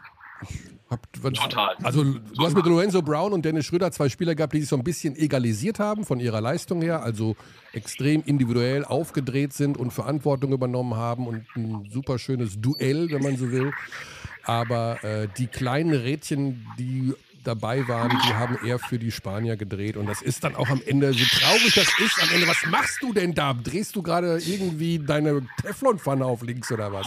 ich hab, was, Total. Also du hast mit Lorenzo Brown und Dennis Schröder zwei Spieler gehabt, die sich so ein bisschen egalisiert haben von ihrer Leistung her, also extrem individuell aufgedreht sind und Verantwortung übernommen haben und ein super schönes Duell, wenn man so will. Aber äh, die kleinen Rädchen, die dabei waren, die haben eher für die Spanier gedreht. Und das ist dann auch am Ende, so traurig das ist, am Ende, was machst du denn da? Drehst du gerade irgendwie deine Teflonpfanne auf links oder was?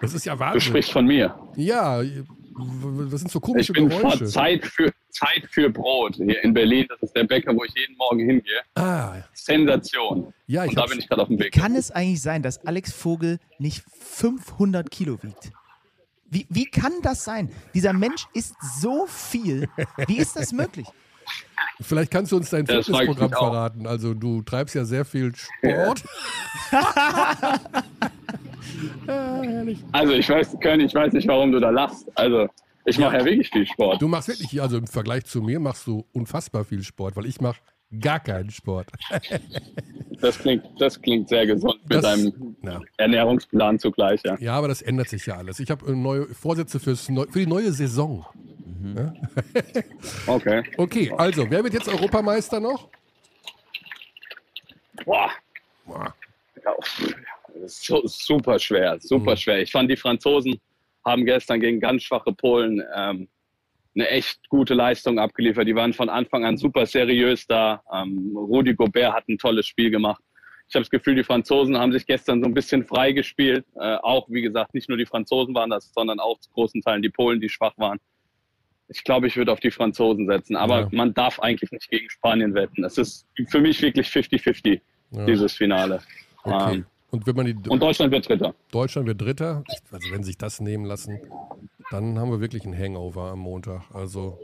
Das ist ja Du Wahnsinn. sprichst von mir. Ja, das sind so Ich komische bin vor Geräusche. Zeit für, Zeit für Brot hier in Berlin. Das ist der Bäcker, wo ich jeden Morgen hingehe. Ah, Sensation. ja, ich Und da bin ich gerade auf dem Weg. Kann es eigentlich sein, dass Alex Vogel nicht 500 Kilo wiegt? Wie, wie kann das sein? Dieser Mensch isst so viel. Wie ist das möglich? Vielleicht kannst du uns dein Das Fitnessprogramm verraten. Also du treibst ja sehr viel Sport. Also ich weiß, Köln, ich weiß nicht, warum du da lachst. Also ich mache ja wirklich viel Sport. Du machst wirklich, also im Vergleich zu mir machst du unfassbar viel Sport, weil ich mache gar keinen Sport. Das klingt, das klingt sehr gesund mit Das- deinem Na. Ernährungsplan zugleich, ja. Ja, aber das ändert sich ja alles. Ich habe neue Vorsätze fürs Neu für die neue Saison. Okay. Okay, also, wer wird jetzt Europameister noch? Boah. Boah. Ja, so, super schwer, super Mhm. schwer. Ich fand, die Franzosen haben gestern gegen ganz schwache Polen ähm, eine echt gute Leistung abgeliefert. Die waren von Anfang an super seriös da. Ähm, Rudi Gobert hat ein tolles Spiel gemacht. Ich habe das Gefühl, die Franzosen haben sich gestern so ein bisschen frei gespielt. Äh, auch, wie gesagt, nicht nur die Franzosen waren das, sondern auch zu großen Teilen die Polen, die schwach waren. Ich glaube, ich würde auf die Franzosen setzen. Aber Ja. man darf eigentlich nicht gegen Spanien wetten. Es ist für mich wirklich 50-50, Ja, dieses Finale. okay. Ähm, Und wenn man die und Deutschland wird Dritter. Deutschland wird Dritter, also wenn sich das nehmen lassen, dann haben wir wirklich einen Hangover am Montag. Also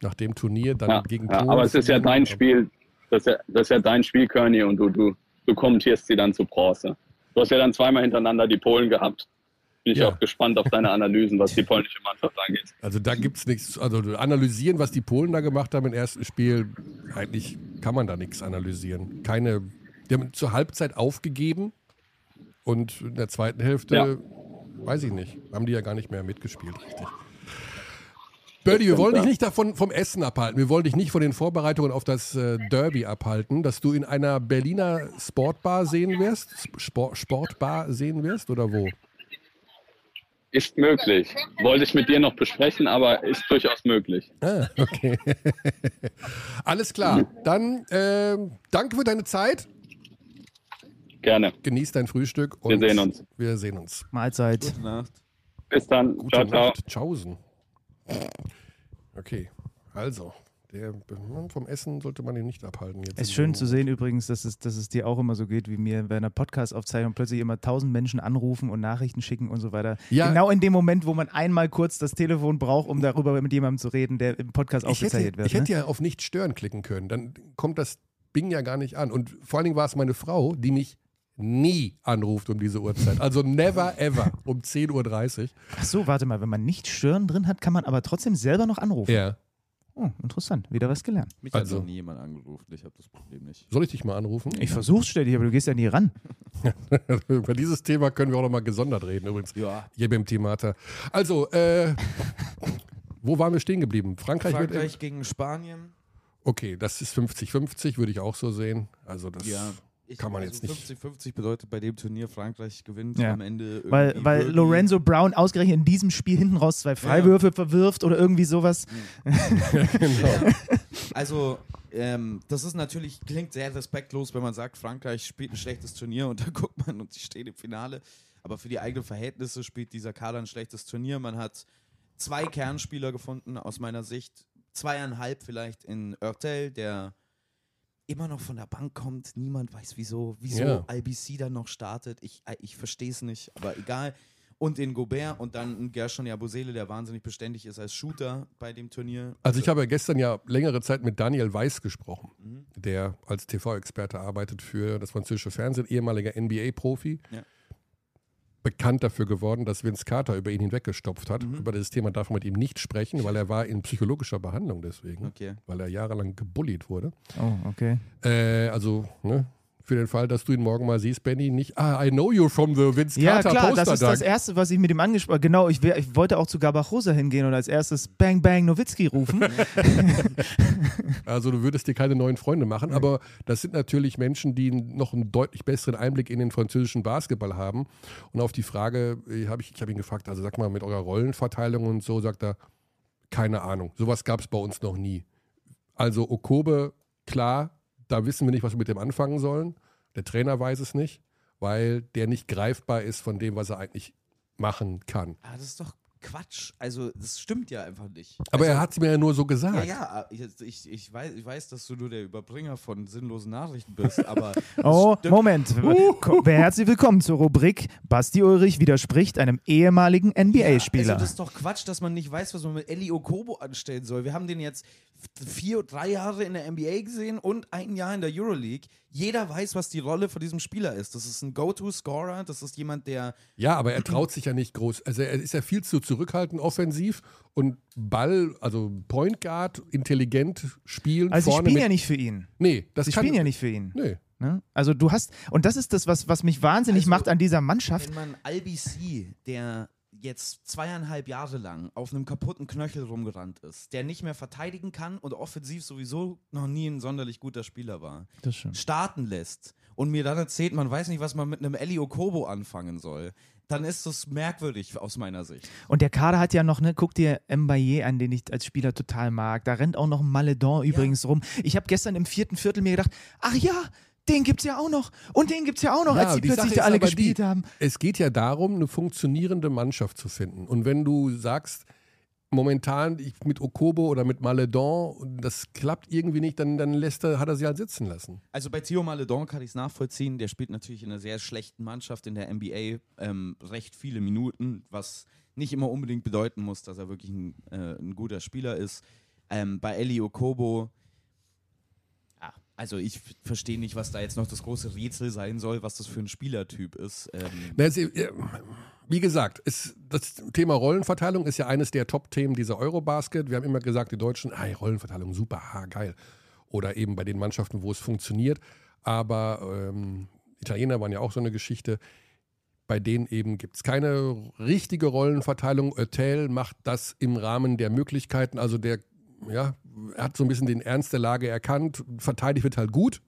nach dem Turnier dann Ja, gegen ja, Polen. aber es ist ja dein Spiel, das ist ja, das ist ja dein Spiel, Körny, und du, du, du kommentierst sie dann zu Bronze. Du hast ja dann zweimal hintereinander die Polen gehabt. Bin ich Ja. auch gespannt auf deine Analysen, was die polnische Mannschaft angeht. Also da gibt es nichts, also analysieren, was die Polen da gemacht haben im ersten Spiel, eigentlich kann man da nichts analysieren. Keine, die haben zur Halbzeit aufgegeben und in der zweiten Hälfte, Ja. weiß ich nicht, haben die ja gar nicht mehr mitgespielt, richtig. Birdie, wir wollen dich nicht davon vom Essen abhalten. Wir wollen dich nicht von den Vorbereitungen auf das äh, Derby abhalten, dass du in einer Berliner Sportbar sehen wirst, Sport, Sportbar sehen wirst oder wo? Ist möglich. Wollte ich mit dir noch besprechen, aber ist durchaus möglich. Ah, okay. Alles klar. Dann ähm, danke für deine Zeit. Gerne. Genieß dein Frühstück. Und Wir sehen uns. Wir sehen uns. Mahlzeit. Gute Nacht. Bis dann. Gute ciao, ciao. Nacht. Tschaußen. Okay. Also, der, vom Essen sollte man ihn nicht abhalten. Jetzt Es ist schön zu sehen übrigens, dass es, dass es dir auch immer so geht wie mir bei einer Podcast-Aufzeichnung plötzlich immer tausend Menschen anrufen und Nachrichten schicken und so weiter. Ja. Genau in dem Moment, wo man einmal kurz das Telefon braucht, um darüber mit jemandem zu reden, der im Podcast Ich aufgezeichnet hätte, wird. ich hätte ne? ja auf nicht stören klicken können. Dann kommt das Bing ja gar nicht an. Und vor allen Dingen war es meine Frau, die mich nie anruft um diese Uhrzeit. Also never ever um 10.30 Uhr. Ach so, warte mal, wenn man nicht Stören drin hat, kann man aber trotzdem selber noch anrufen. Ja. Oh, interessant. Wieder was gelernt. Mich Also- hat noch nie jemand angerufen, ich habe das Problem nicht. Soll ich dich mal anrufen? Ich versuch's ständig, aber du gehst ja nie ran. Über dieses Thema können wir auch noch mal gesondert reden, übrigens. Ja. Hier beim Themata. Also, äh, wo waren wir stehen geblieben? Frankreich, wird. Frankreich gegen Spanien. Okay, das ist 50-50, würde ich auch so sehen. Also, das. Ich, Kann man also jetzt nicht- 50-50 bedeutet bei dem Turnier, Frankreich gewinnt Ja. am Ende. Weil, irgendwie weil. Lorenzo Brown ausgerechnet in diesem Spiel hinten raus zwei Freiwürfe verwirft oder irgendwie sowas. genau. Also, ähm, das ist natürlich, klingt sehr respektlos, wenn man sagt, Frankreich spielt ein schlechtes Turnier und dann guckt man und sie stehen im Finale. Aber für die eigenen Verhältnisse spielt dieser Kader ein schlechtes Turnier. Man hat zwei Kernspieler gefunden, aus meiner Sicht. Zweieinhalb vielleicht in Oertel, der immer noch von der Bank kommt. Niemand weiß wieso, wieso Ja. IBC dann noch startet. Ich, äh, ich verstehe es nicht, aber egal. Und in Gobert und dann Gershon Jabusele, der wahnsinnig beständig ist als Shooter bei dem Turnier. Also, ich habe ja gestern ja längere Zeit mit Daniel Weiß gesprochen, Mhm. der als TV-Experte arbeitet für das französische Fernsehen, ehemaliger NBA-Profi. Ja. Bekannt dafür geworden, dass Vince Carter über ihn hinweggestopft hat. Mhm. Über dieses Thema darf man mit ihm nicht sprechen, weil er war in psychologischer Behandlung deswegen, Okay. weil er jahrelang gebullied wurde. Oh, okay. Äh, also, ne, für den Fall, dass du ihn morgen mal siehst, Benny, nicht, ah, I know you from the Vince Ja, Carter klar, Poster das ist das Erste, was ich mit ihm angesprochen Genau, ich, wär, ich wollte auch zu Gabachosa hingehen und als erstes Bang Bang Nowitzki rufen. Also du würdest dir keine neuen Freunde machen, aber das sind natürlich Menschen, die noch einen deutlich besseren Einblick in den französischen Basketball haben. Und auf die Frage äh, habe ich, ich habe ihn gefragt, also sag mal mit eurer Rollenverteilung und so, sagt er, keine Ahnung, sowas gab es bei uns noch nie. Also Okobe, klar, da wissen wir nicht, was wir mit dem anfangen sollen. Der Trainer weiß es nicht, weil der nicht greifbar ist von dem, was er eigentlich machen kann. Ah, das ist doch Quatsch. Also, das stimmt ja einfach nicht. Aber also, er hat es mir ja nur so Ja, gesagt. ja, ich, ich, ich, weiß, ich weiß, dass du nur der Überbringer von sinnlosen Nachrichten bist, aber. Oh, stimmt. Moment. Ko- Herzlich willkommen zur Rubrik Basti Ulrich widerspricht einem ehemaligen NBA-Spieler. Also das ist doch Quatsch, dass man nicht weiß, was man mit Eli Okobo anstellen soll. Wir haben den jetzt vier, drei Jahre in der NBA gesehen und ein Jahr in der Euroleague. Jeder weiß, was die Rolle von diesem Spieler ist. Das ist ein Go-To-Scorer, das ist jemand, der Ja, aber er traut sich ja nicht groß. Also er ist ja viel zu zurückhaltend offensiv und Ball, also Point Guard, intelligent spielen. also sie spielen ja nicht für ihn. Nee, das Sie kann, spielen ja nicht für ihn. Nee. Ne? Also du hast, und das ist das, was, was mich wahnsinnig Also, macht an dieser Mannschaft. Wenn man Albc, der jetzt zweieinhalb Jahre lang auf einem kaputten Knöchel rumgerannt ist, der nicht mehr verteidigen kann und offensiv sowieso noch nie ein sonderlich guter Spieler war, starten lässt und mir dann erzählt, man weiß nicht, was man mit einem Eli Okobo anfangen soll, dann ist das merkwürdig aus meiner Sicht. Und der Kader hat ja noch, ne, guck dir Mbaye an, den ich als Spieler total mag. Da rennt auch noch ein Maledon übrigens rum. Ich habe gestern im vierten Viertel mir gedacht, ach ja, den gibt's ja auch noch. Und den gibt's ja auch noch, Ja, als die die plötzlich da alle gespielt die, haben. Es geht ja darum, eine funktionierende Mannschaft zu finden. Und wenn du sagst, momentan ich, mit Okobo oder mit Maledon, das klappt irgendwie nicht, dann, dann lässt er, hat er sie halt sitzen lassen. Also bei Theo Maledon kann ich es nachvollziehen. Der spielt natürlich in einer sehr schlechten Mannschaft in der NBA ähm, recht viele Minuten, was nicht immer unbedingt bedeuten muss, dass er wirklich ein, äh, ein guter Spieler ist. Ähm, bei Eli Okobo, also ich verstehe nicht, was da jetzt noch das große Rätsel sein soll, was das für ein Spielertyp ist. Ähm, ja, Wie gesagt, es, das Thema Rollenverteilung ist ja eines der Top-Themen dieser Eurobasket. Wir haben immer gesagt, die Deutschen, ah, Rollenverteilung, super, ah, geil. Oder eben bei den Mannschaften, wo es funktioniert. Aber ähm, Italiener waren ja auch so eine Geschichte. Bei denen eben gibt es keine richtige Rollenverteilung. Oetel macht das im Rahmen der Möglichkeiten. Also der, ja, hat so ein bisschen den Ernst der Lage erkannt. Verteidigt wird halt gut.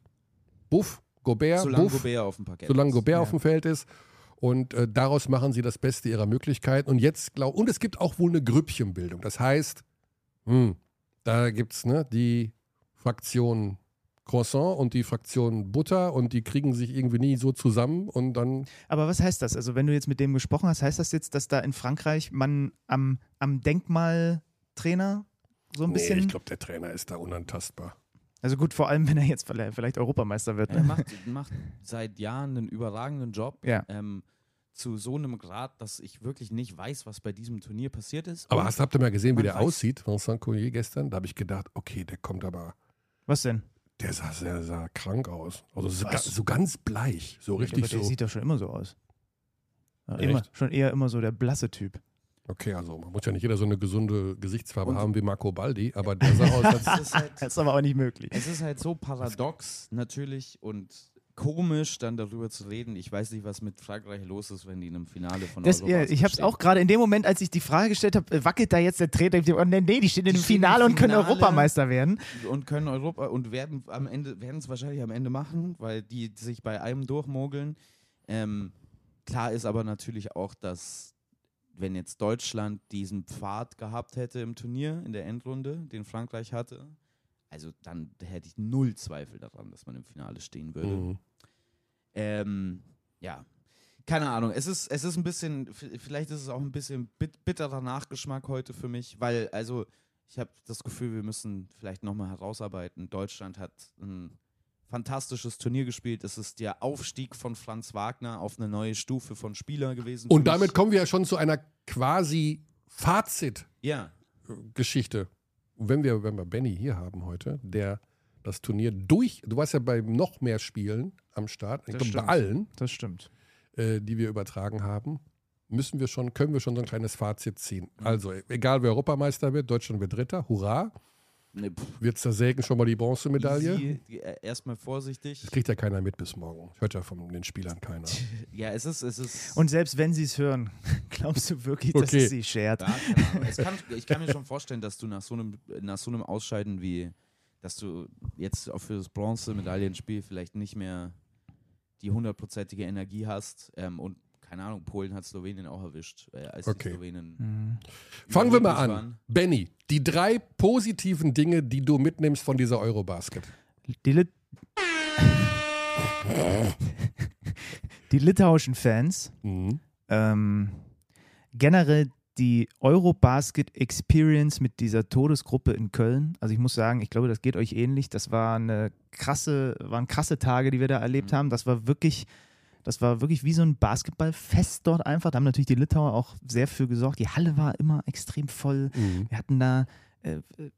Buff, Gobert, solange Buff Gobert auf dem Parkett solange ist. Gobert Ja. auf dem Feld ist. Und äh, daraus machen sie das Beste ihrer Möglichkeiten. Und jetzt glaub, und es gibt auch wohl eine Grüppchenbildung. Das heißt, hm, da gibt es ne, die Fraktion Croissant und die Fraktion Butter und die kriegen sich irgendwie nie so zusammen und dann. Aber was heißt das? Also wenn du jetzt mit dem gesprochen hast, heißt das jetzt, dass da in Frankreich man am, am Denkmaltrainer so ein Nee, bisschen. ich glaube, der Trainer ist da unantastbar. also gut, vor allem wenn er jetzt vielleicht Europameister wird. Er Ne? macht, macht seit Jahren einen überragenden Job. Ja. Ähm, zu so einem Grad, dass ich wirklich nicht weiß, was bei diesem Turnier passiert ist. Aber hast, habt ihr mal gesehen, wie der weiß- aussieht, Vincent Collier gestern? Da habe ich gedacht, okay, der kommt aber, Was denn? der sah, sehr sah krank aus. Also so, so ganz bleich, so aber richtig der so. sieht doch schon immer so aus. Ja, immer, schon eher immer so der blasse Typ. Okay, also man muss ja nicht jeder so eine gesunde Gesichtsfarbe Und haben wie Marco Baldi, aber der sah aus, als. das, ist halt, das ist aber auch nicht möglich. Es ist halt so paradox natürlich und komisch, dann darüber zu reden. Ich weiß nicht, was mit Frankreich los ist, wenn die in einem Finale von das, ja, Ich habe es auch gerade in dem Moment, als ich die Frage gestellt habe, äh, wackelt da jetzt der Trainer? Oh, nee, nee, die stehen in dem Finale, und können Europameister werden. Und können Europa und werden am Ende werden es wahrscheinlich am Ende machen, weil die sich bei einem durchmogeln. Ähm, klar ist aber natürlich auch, dass wenn jetzt Deutschland diesen Pfad gehabt hätte im Turnier in der Endrunde, den Frankreich hatte, also dann hätte ich null Zweifel daran, dass man im Finale stehen würde. Mhm. Ähm, ja, keine Ahnung. Es ist, es ist ein bisschen, vielleicht ist es auch ein bisschen bitterer Nachgeschmack heute für mich, weil, also, ich habe das Gefühl, wir müssen vielleicht nochmal herausarbeiten. Deutschland hat ein fantastisches Turnier gespielt. Es ist der Aufstieg von Franz Wagner auf eine neue Stufe von Spieler gewesen. Und damit kommen wir ja schon zu einer quasi Fazit-Geschichte. Ja wenn wir, wenn wir Benny hier haben heute, der das Turnier durch, du warst ja bei noch mehr Spielen am Start, ich glaube bei allen, das stimmt, äh, die wir übertragen haben, müssen wir schon, können wir schon so ein kleines Fazit ziehen. Mhm. Also, egal wer Europameister wird, Deutschland wird Dritter, hurra. Nee, Wird zersägen schon mal die Bronzemedaille? Äh, erstmal vorsichtig. Das kriegt ja keiner mit bis morgen. Hört ja von den Spielern keiner. ja, es ist, es ist. Und selbst wenn sie es hören, glaubst du wirklich, okay. dass es sie schert? Ja, kann, ich kann mir schon vorstellen, dass du nach so einem, nach so einem Ausscheiden wie, dass du jetzt auch für das Bronzemedaillenspiel vielleicht nicht mehr die hundertprozentige Energie hast ähm, und keine Ahnung, Polen hat Slowenien auch erwischt, äh, als okay. die Slowenen. Mhm. Fangen wir mal an. Benny, die drei positiven Dinge, die du mitnimmst von dieser Eurobasket. Die, die litauischen Fans, mhm. ähm, generell die Eurobasket Experience mit dieser Todesgruppe in Köln. Also ich muss sagen, ich glaube, das geht euch ähnlich. Das war eine krasse, waren krasse Tage, die wir da erlebt mhm. haben. Das war wirklich das war wirklich wie so ein Basketballfest dort einfach. Da haben natürlich die Litauer auch sehr für gesorgt. Die Halle war immer extrem voll. Mhm. Wir hatten da äh, äh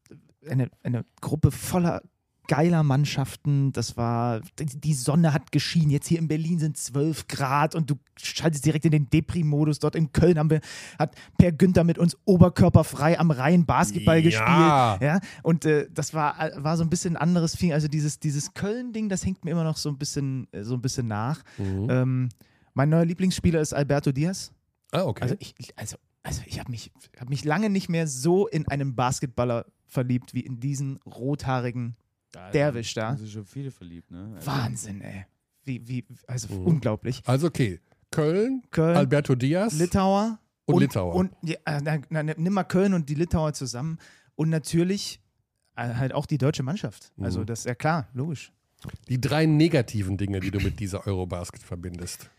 eine, eine Gruppe voller geiler Mannschaften. Das war, die Sonne hat geschienen. Jetzt hier in Berlin sind 12 Grad und du schaltest direkt in den Depri-Modus. Dort in Köln haben wir, hat Per Günther mit uns oberkörperfrei am Rhein Basketball ja. gespielt. Ja, und äh, das war, war so ein bisschen ein anderes Feeling. Also dieses, dieses Köln-Ding, das hängt mir immer noch so ein bisschen, äh, so ein bisschen nach. Mhm. Ähm, mein neuer Lieblingsspieler ist Alberto Diaz. Ah, okay. Also ich, also, also ich habe mich, hab mich lange nicht mehr so in einen Basketballer verliebt wie in diesen rothaarigen da Derwisch da. Da sind schon viele verliebt, ne? Also Wahnsinn, ey. Wie, wie, also mhm. unglaublich. Also okay, Köln, Köln, Alberto Diaz. Litauer. Und, und Litauer. Und, ja, na, na, nimm mal Köln und die Litauer zusammen. Und natürlich äh, halt auch die deutsche Mannschaft. Also mhm. das ist ja klar, logisch. Die drei negativen Dinge, die du mit dieser Eurobasket verbindest.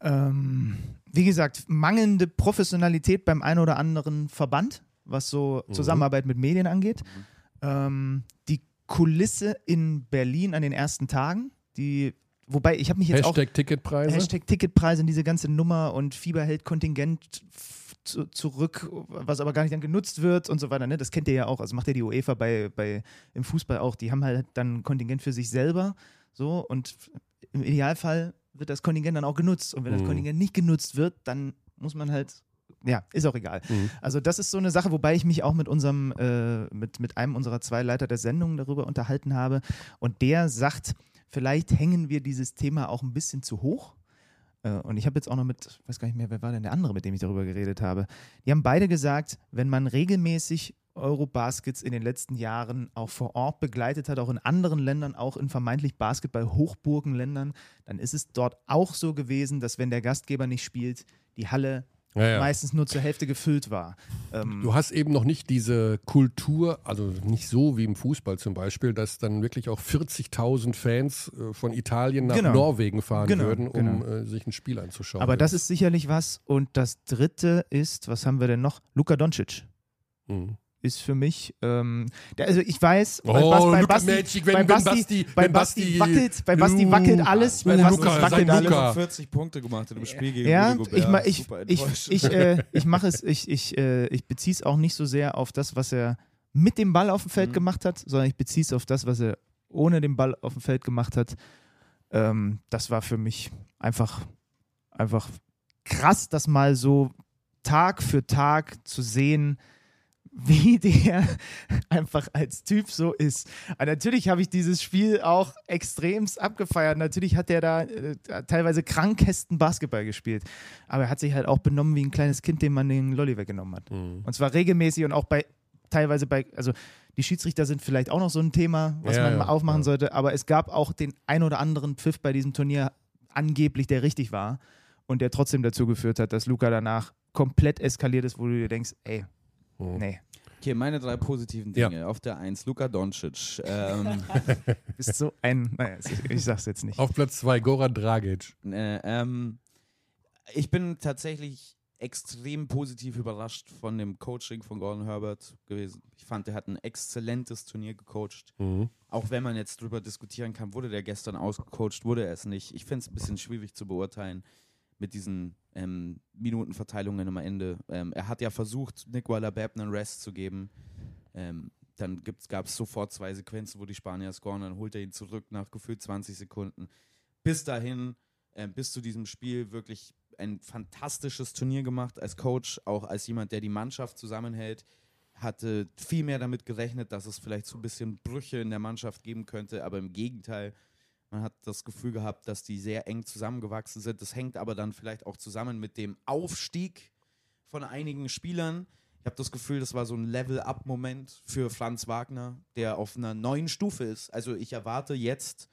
Ähm, wie gesagt, mangelnde Professionalität beim einen oder anderen Verband, was so mhm. Zusammenarbeit mit Medien angeht. Mhm. Ähm, die Kulisse in Berlin an den ersten Tagen, die Wobei, ich habe mich jetzt Hashtag auch. Ticketpreise. Hashtag Ticketpreise und diese ganze Nummer und Fieber hält Kontingent zu, zurück, was aber gar nicht dann genutzt wird und so weiter. Ne? Das kennt ihr ja auch. Also macht ja die UEFA bei, bei, im Fußball auch. Die haben halt dann Kontingent für sich selber. So und im Idealfall wird das Kontingent dann auch genutzt. Und wenn mhm. das Kontingent nicht genutzt wird, dann muss man halt ja, ist auch egal. Mhm. Also das ist so eine Sache, wobei ich mich auch mit unserem, äh, mit, mit einem unserer zwei Leiter der Sendung darüber unterhalten habe. Und der sagt, vielleicht hängen wir dieses Thema auch ein bisschen zu hoch. Äh, und ich habe jetzt auch noch mit, weiß gar nicht mehr, wer war denn der andere, mit dem ich darüber geredet habe. Die haben beide gesagt, wenn man regelmäßig Eurobaskets in den letzten Jahren auch vor Ort begleitet hat, auch in anderen Ländern, auch in vermeintlich Basketball-Hochburgenländern, dann ist es dort auch so gewesen, dass wenn der Gastgeber nicht spielt, die Halle ja, ja. meistens nur zur Hälfte gefüllt war. Ähm du hast eben noch nicht diese Kultur, also nicht so wie im Fußball zum Beispiel, dass dann wirklich auch 40.000 Fans äh, von Italien nach genau. Norwegen fahren genau, würden, um genau. äh, sich ein Spiel anzuschauen. Aber das ist sicherlich was. Und das dritte ist, was haben wir denn noch? Luka Doncic. Mhm ist für mich, ähm, der, also ich weiß, bei, oh, Bas, bei, Basti, Magic, wenn, bei, Basti, Basti, bei Basti, wackelt, bei Basti wackelt alles, bei Basti Luca, wackelt alles. Luca. 40 Punkte gemacht in dem Spiel gegen ja, ich, ich, ich, ich, äh, ich mache es, ich, ich, äh, ich beziehe es auch nicht so sehr auf das, was er mit dem Ball auf dem Feld mhm. gemacht hat, sondern ich beziehe es auf das, was er ohne den Ball auf dem Feld gemacht hat. Ähm, das war für mich einfach, einfach krass, das mal so Tag für Tag zu sehen, wie der einfach als Typ so ist. Aber natürlich habe ich dieses Spiel auch extremst abgefeiert. Natürlich hat er da äh, teilweise krankhesten Basketball gespielt. Aber er hat sich halt auch benommen wie ein kleines Kind, dem man den Lolli weggenommen hat. Mhm. Und zwar regelmäßig und auch bei teilweise bei, also die Schiedsrichter sind vielleicht auch noch so ein Thema, was Ja, man ja, mal aufmachen ja. sollte. Aber es gab auch den ein oder anderen Pfiff bei diesem Turnier angeblich, der richtig war und der trotzdem dazu geführt hat, dass Luca danach komplett eskaliert ist, wo du dir denkst, ey, Mhm. nee, Okay, meine drei positiven Ja. Dinge. Auf der 1, Luka Doncic. Ähm, bist so ein, naja, ich sag's jetzt nicht. Auf Platz 2 Goran Dragic. äh, ähm, ich bin tatsächlich extrem positiv überrascht von dem Coaching von Gordon Herbert gewesen. Ich fand, er hat ein exzellentes Turnier gecoacht. Mhm. Auch wenn man jetzt drüber diskutieren kann, wurde der gestern ausgecoacht, wurde er es nicht. Ich finde es ein bisschen schwierig zu beurteilen mit diesen ähm, Minutenverteilungen am Ende. Ähm, er hat ja versucht, Nicola Babb einen Rest zu geben. Ähm, dann gab es sofort zwei Sequenzen, wo die Spanier scoren, dann holt er ihn zurück nach gefühlt 20 Sekunden. Bis dahin, ähm, bis zu diesem Spiel, wirklich ein fantastisches Turnier gemacht als Coach, auch als jemand, der die Mannschaft zusammenhält. Hatte viel mehr damit gerechnet, dass es vielleicht so ein bisschen Brüche in der Mannschaft geben könnte, aber im Gegenteil, man hat das Gefühl gehabt, dass die sehr eng zusammengewachsen sind. Das hängt aber dann vielleicht auch zusammen mit dem Aufstieg von einigen Spielern. Ich habe das Gefühl, das war so ein Level-Up-Moment für Franz Wagner, der auf einer neuen Stufe ist. Also ich erwarte jetzt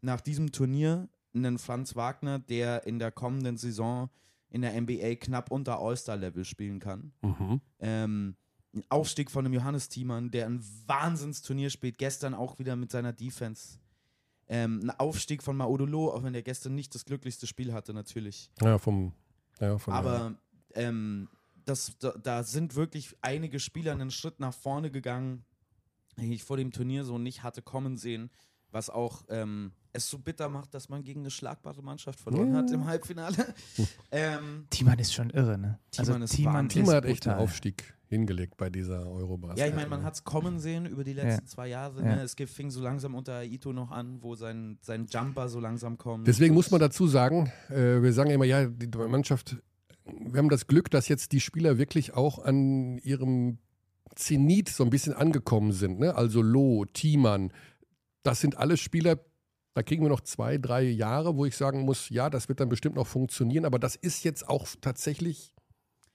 nach diesem Turnier einen Franz Wagner, der in der kommenden Saison in der NBA knapp unter All-Star-Level spielen kann. Mhm. Ähm, ein Aufstieg von einem Johannes Thiemann, der ein Wahnsinnsturnier spielt, gestern auch wieder mit seiner Defense. Ähm, ein Aufstieg von Maudolo, auch wenn der gestern nicht das glücklichste Spiel hatte, natürlich. Ja, vom. Ja, von Aber ähm, das, da, da sind wirklich einige Spieler einen Schritt nach vorne gegangen, die ich vor dem Turnier so nicht hatte kommen sehen, was auch ähm, es so bitter macht, dass man gegen eine schlagbare Mannschaft verloren hat im Halbfinale. ähm, Thiemann ist schon irre, ne? Thiemann ist Thiemann Wahnsinn. Thiemann hat echt einen. Aufstieg hingelegt bei dieser Eurobasket. ja, ich meine, man hat es kommen sehen über die letzten Ja. zwei Jahre. Ja. Ne? Es fing so langsam unter Aito noch an, wo sein, sein Jumper so langsam kommt. Deswegen muss man dazu sagen, äh, wir sagen immer, ja, die Mannschaft, wir haben das Glück, dass jetzt die Spieler wirklich auch an ihrem Zenit so ein bisschen angekommen sind. Ne? Also Loh, Thiemann, das sind alles Spieler, da kriegen wir noch zwei, drei Jahre, wo ich sagen muss, ja, das wird dann bestimmt noch funktionieren, aber das ist jetzt auch tatsächlich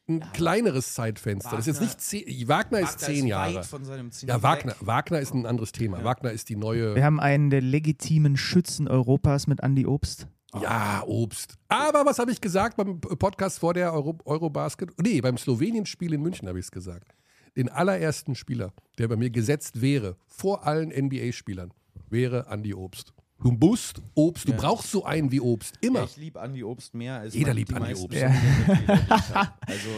ein kleineres Zeitfenster. das ist jetzt Wagner- nicht zehn, Wagner ist zehn Jahre. Weit von seinem Zenit Ja, Wagner, weg. Wagner ist ein anderes Thema. Ja. Wagner ist die neue. Wir haben einen der legitimen Schützen Europas mit Andy Obst. Ja, Obst. Aber was habe ich gesagt beim Podcast vor der Euro Eurobasket? Nee, beim Slowenien-Spiel in München habe ich es gesagt. Den allerersten Spieler, der bei mir gesetzt wäre, vor allen NBA-Spielern, wäre Andy Obst. Du musst Obst, du Ja. brauchst so einen wie Obst. Ja, Immer. ich liebe Andi Obst mehr als Jeder liebt die Andi Obst. Ja. Also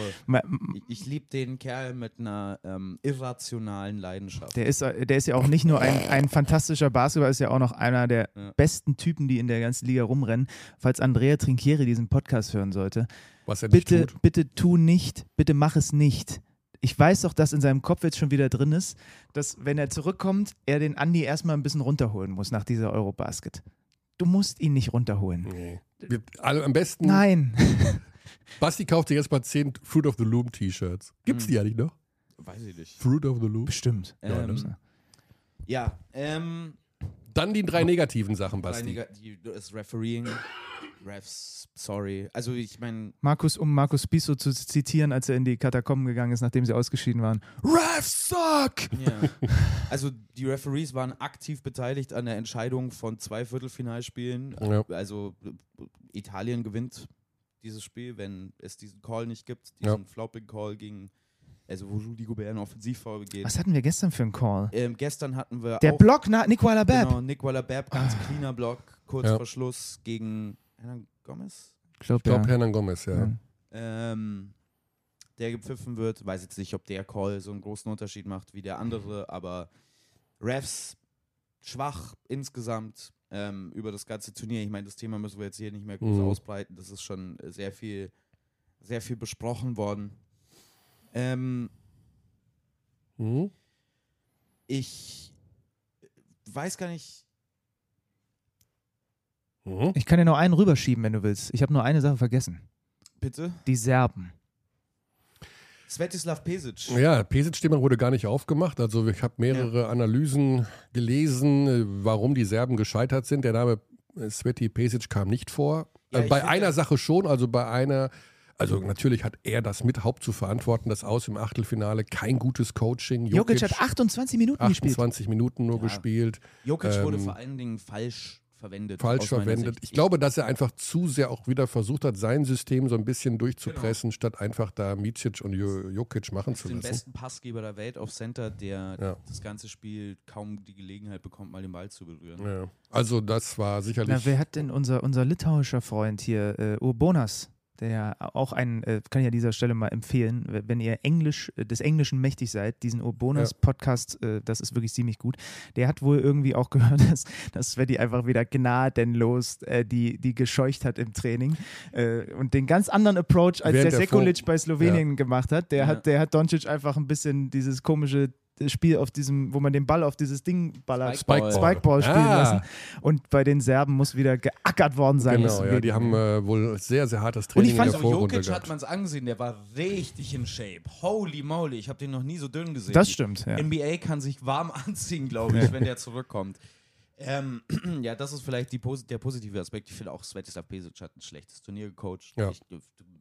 ich, ich liebe den Kerl mit einer ähm, irrationalen Leidenschaft. Der ist, der ist ja auch nicht nur ein, ein fantastischer Basketballer, ist ja auch noch einer der Ja. besten Typen, die in der ganzen Liga rumrennen. Falls Andrea Trinchieri diesen Podcast hören sollte, was er nicht bitte, tut. bitte tu nicht, bitte mach es nicht. Ich weiß doch, dass in seinem Kopf jetzt schon wieder drin ist, dass wenn er zurückkommt, er den Andi erstmal ein bisschen runterholen muss nach dieser Eurobasket. Du musst ihn nicht runterholen. Nee. Wir, alle, am besten, Nein. Basti kauft sich jetzt mal 10 Fruit of the Loom T-Shirts. Gibt's die eigentlich noch? Weiß ich nicht. Fruit of the Loom? Bestimmt. Ja, Ähm, ne? ja, ähm, Dann die drei negativen Sachen, Basti. Reiniger, die, das Refereeing, Refs, sorry. Also ich meine, Markus, um Markus Bisso zu zitieren, als er in die Katakomben gegangen ist, nachdem sie ausgeschieden waren. Refs suck! ja. also die Referees waren aktiv beteiligt an der Entscheidung von zwei Viertelfinalspielen. Ja. Also Italien gewinnt dieses Spiel, wenn es diesen Call nicht gibt, diesen Flopping Call gegen, also wo Rudy Gobert einen Offensivfoul begeht. Was hatten wir gestern für einen Call? Ähm, gestern hatten wir Der auch Block nach Nicola Babb. Genau, Nicola Babb, ganz cleaner Block, kurz Ja. vor Schluss gegen Hernan Gomez. Ich glaube, Ich glaube, ja. Hernan Gomez, ja. Ja. Ähm, der gepfiffen wird. Weiß jetzt nicht, ob der Call so einen großen Unterschied macht wie der andere, aber Refs schwach insgesamt ähm, über das ganze Turnier. Ich meine, das Thema müssen wir jetzt hier nicht mehr groß Mhm. ausbreiten. Das ist schon sehr viel, sehr viel besprochen worden. Ähm, Mhm. ich weiß gar nicht. Mhm. Ich kann dir noch einen rüberschieben, wenn du willst. Ich habe nur eine Sache vergessen. Bitte? Die Serben. Svetislav Pesic. Ja, Pesic-Thema wurde gar nicht aufgemacht. Also ich habe mehrere Analysen gelesen, äh, warum die Serben gescheitert sind. Der Name äh, Sveti Pesic kam nicht vor. Ja, Äh, bei einer Sache schon, also bei einer, also natürlich hat er das mit Haupt zu verantworten, das Aus im Achtelfinale, kein gutes Coaching. Jokic hat 28 Minuten gespielt. 28 Minuten nur Ja. gespielt, Jokic wurde Ähm, vor allen Dingen falsch verwendet. falsch verwendet. Sicht. Ich glaube, dass er einfach zu sehr auch wieder versucht hat, sein System so ein bisschen durchzupressen, statt einfach da Micic und Jo- Jokic machen zu den lassen. besten Passgeber der Welt auf Center, der Ja. das ganze Spiel kaum die Gelegenheit bekommt, mal den Ball zu berühren. Ja. Also das war sicherlich. Na, wer hat denn unser, unser litauischer Freund hier, äh, Urbonas, der ja auch einen, äh, kann ich an dieser Stelle mal empfehlen, wenn ihr Englisch, äh, des Englischen mächtig seid, diesen Urbonas-Podcast, äh, das ist wirklich ziemlich gut. Der hat wohl irgendwie auch gehört, dass, dass Sveti einfach wieder gnadenlos äh, die, die gescheucht hat im Training äh, und den ganz anderen Approach, als Während der der Sekulic bei Slowenien gemacht hat. Der, Ja. hat. der hat Doncic einfach ein bisschen dieses komische Spiel auf diesem, wo man den Ball auf dieses Ding ballert, Spikeball. Spikeball spielen Ah. lassen. Und bei den Serben muss wieder geackert worden sein. Genau, müssen ja, wir- die haben äh, wohl sehr, sehr hartes Und ich Training fand- in der Vorrunde Jokic hat man es angesehen, der war richtig in Shape. Holy moly, ich habe den noch nie so dünn gesehen. Das stimmt, ja. NBA kann sich warm anziehen, glaube ich, wenn der zurückkommt. Ähm, ja, das ist vielleicht die, posi- der positive Aspekt. Ich finde auch, Svetislav Pesic hat ein schlechtes Turnier gecoacht. Ja. Ich,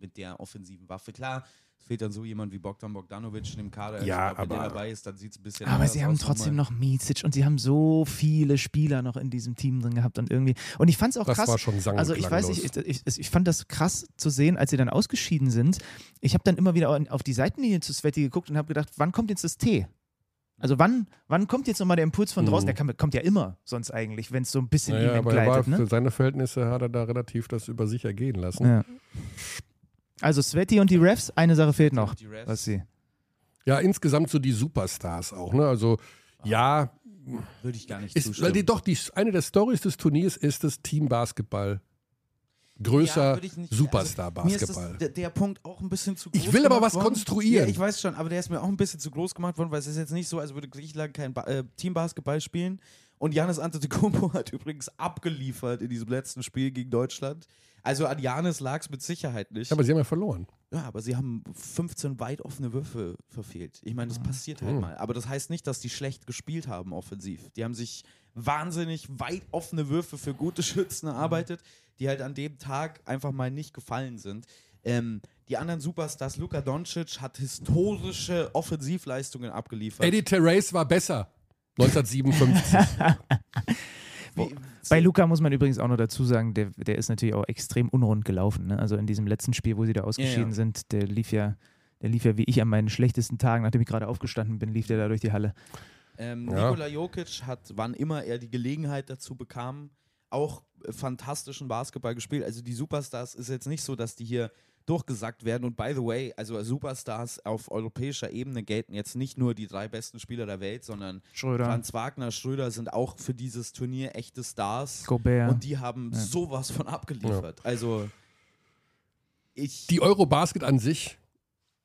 mit der offensiven Waffe. Klar, es fehlt dann so jemand wie Bogdan Bogdanovic in dem Kader. Ja, Ich glaub, wenn der aber- dabei ist, dann sieht es ein bisschen Aber sie haben aus trotzdem nochmal. noch Micic und sie haben so viele Spieler noch in diesem Team drin gehabt und irgendwie. Und ich fand es auch Das krass. war schon Also ich weiß nicht, ich, ich, ich fand das krass zu sehen, als sie dann ausgeschieden sind. Ich habe dann immer wieder auf die Seitenlinie zu Sveti geguckt und habe gedacht, wann kommt jetzt das T? Also wann, wann kommt jetzt nochmal der Impuls von draußen? Mhm. Der kann, kommt ja immer sonst eigentlich, wenn es so ein bisschen Naja, ihm aber er war, entgleitet. für Ne? seine Verhältnisse hat er da relativ das über sich ergehen lassen. Ja. Also Sveti und die Refs, eine Sache fehlt noch. Was sie. Ja, insgesamt so die Superstars auch. Ne? Also ja, Würde ich gar nicht ist, weil zustimmen. die, doch die, eine der Stories des Turniers ist das Teambasketball. Ja, Größer ich nicht- Superstar-Basketball. Also, mir ist das, der, Punkt auch ein bisschen zu groß Ich will aber was worden. konstruieren. Ja, ich weiß schon, aber der ist mir auch ein bisschen zu groß gemacht worden, weil es ist jetzt nicht so, als würde Griechenland kein ba äh, Teambasketball spielen. Und Janis Antetokounmpo hat übrigens abgeliefert in diesem letzten Spiel gegen Deutschland. Also an Janis lag es mit Sicherheit nicht. Ja, aber sie haben ja verloren. Ja, aber sie haben 15 weit offene Würfe verfehlt. Ich meine, das passiert halt Mhm. mal. Aber das heißt nicht, dass die schlecht gespielt haben offensiv. Die haben sich wahnsinnig weit offene Würfe für gute Schützen erarbeitet, die halt an dem Tag einfach mal nicht gefallen sind. Ähm, die anderen Superstars, Luka Doncic hat historische Offensivleistungen abgeliefert. Eddie Terrace war besser. 1957. Wie- Bei Luca muss man übrigens auch noch dazu sagen, der, der ist natürlich auch extrem unrund gelaufen. Ne? Also in diesem letzten Spiel, wo sie da ausgeschieden ja. sind, der lief ja, der lief ja wie ich an meinen schlechtesten Tagen, nachdem ich gerade aufgestanden bin, lief der da durch die Halle. Ähm, Ja. Nikola Jokic hat, wann immer er die Gelegenheit dazu bekam, auch fantastischen Basketball gespielt. Also die Superstars ist jetzt nicht so, dass die hier durchgesackt werden. Und by the way, also Superstars auf europäischer Ebene gelten jetzt nicht nur die drei besten Spieler der Welt, sondern Schröder, Franz Wagner, Schröder sind auch für dieses Turnier echte Stars. Gobert. Und die haben sowas von abgeliefert. Also ich. Die Eurobasket an sich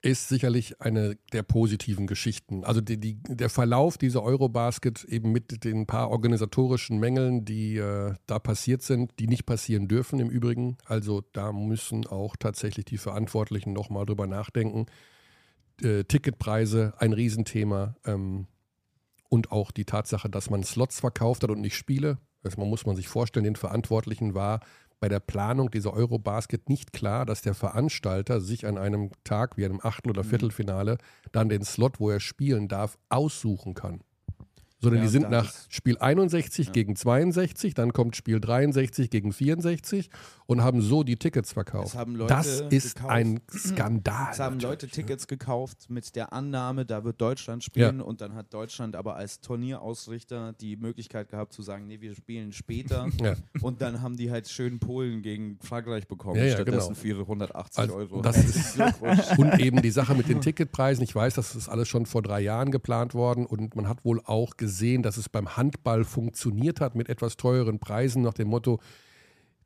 ist sicherlich eine der positiven Geschichten. Also die, die, der Verlauf dieser Eurobasket eben mit den paar organisatorischen Mängeln, die äh, da passiert sind, die nicht passieren dürfen im Übrigen. Also da müssen auch tatsächlich die Verantwortlichen nochmal drüber nachdenken. Äh, Ticketpreise, ein Riesenthema. Ähm, und auch die Tatsache, dass man Slots verkauft hat und nicht Spiele. Das man muss man sich vorstellen, den Verantwortlichen war bei der Planung dieser Eurobasket nicht klar, dass der Veranstalter sich an einem Tag wie einem Achtel- oder Viertelfinale dann den Slot, wo er spielen darf, aussuchen kann. Sondern Ja, die sind nach Spiel 61 Ja. gegen 62, dann kommt Spiel 63 gegen 64 und haben so die Tickets verkauft. Es haben Leute das ist gekauft. ein Skandal. Es haben Leute natürlich, ne? Tickets gekauft mit der Annahme, da wird Deutschland spielen und dann hat Deutschland aber als Turnierausrichter die Möglichkeit gehabt zu sagen, nee, wir spielen später Ja. und dann haben die halt schön Polen gegen Frankreich bekommen, Ja, ja, stattdessen genau. für ihre 180 Also, Euro. das ist-. Und eben die Sache mit den Ticketpreisen. Ich weiß, das ist alles schon vor drei Jahren geplant worden und man hat wohl auch gesehen, dass es beim Handball funktioniert hat mit etwas teureren Preisen nach dem Motto,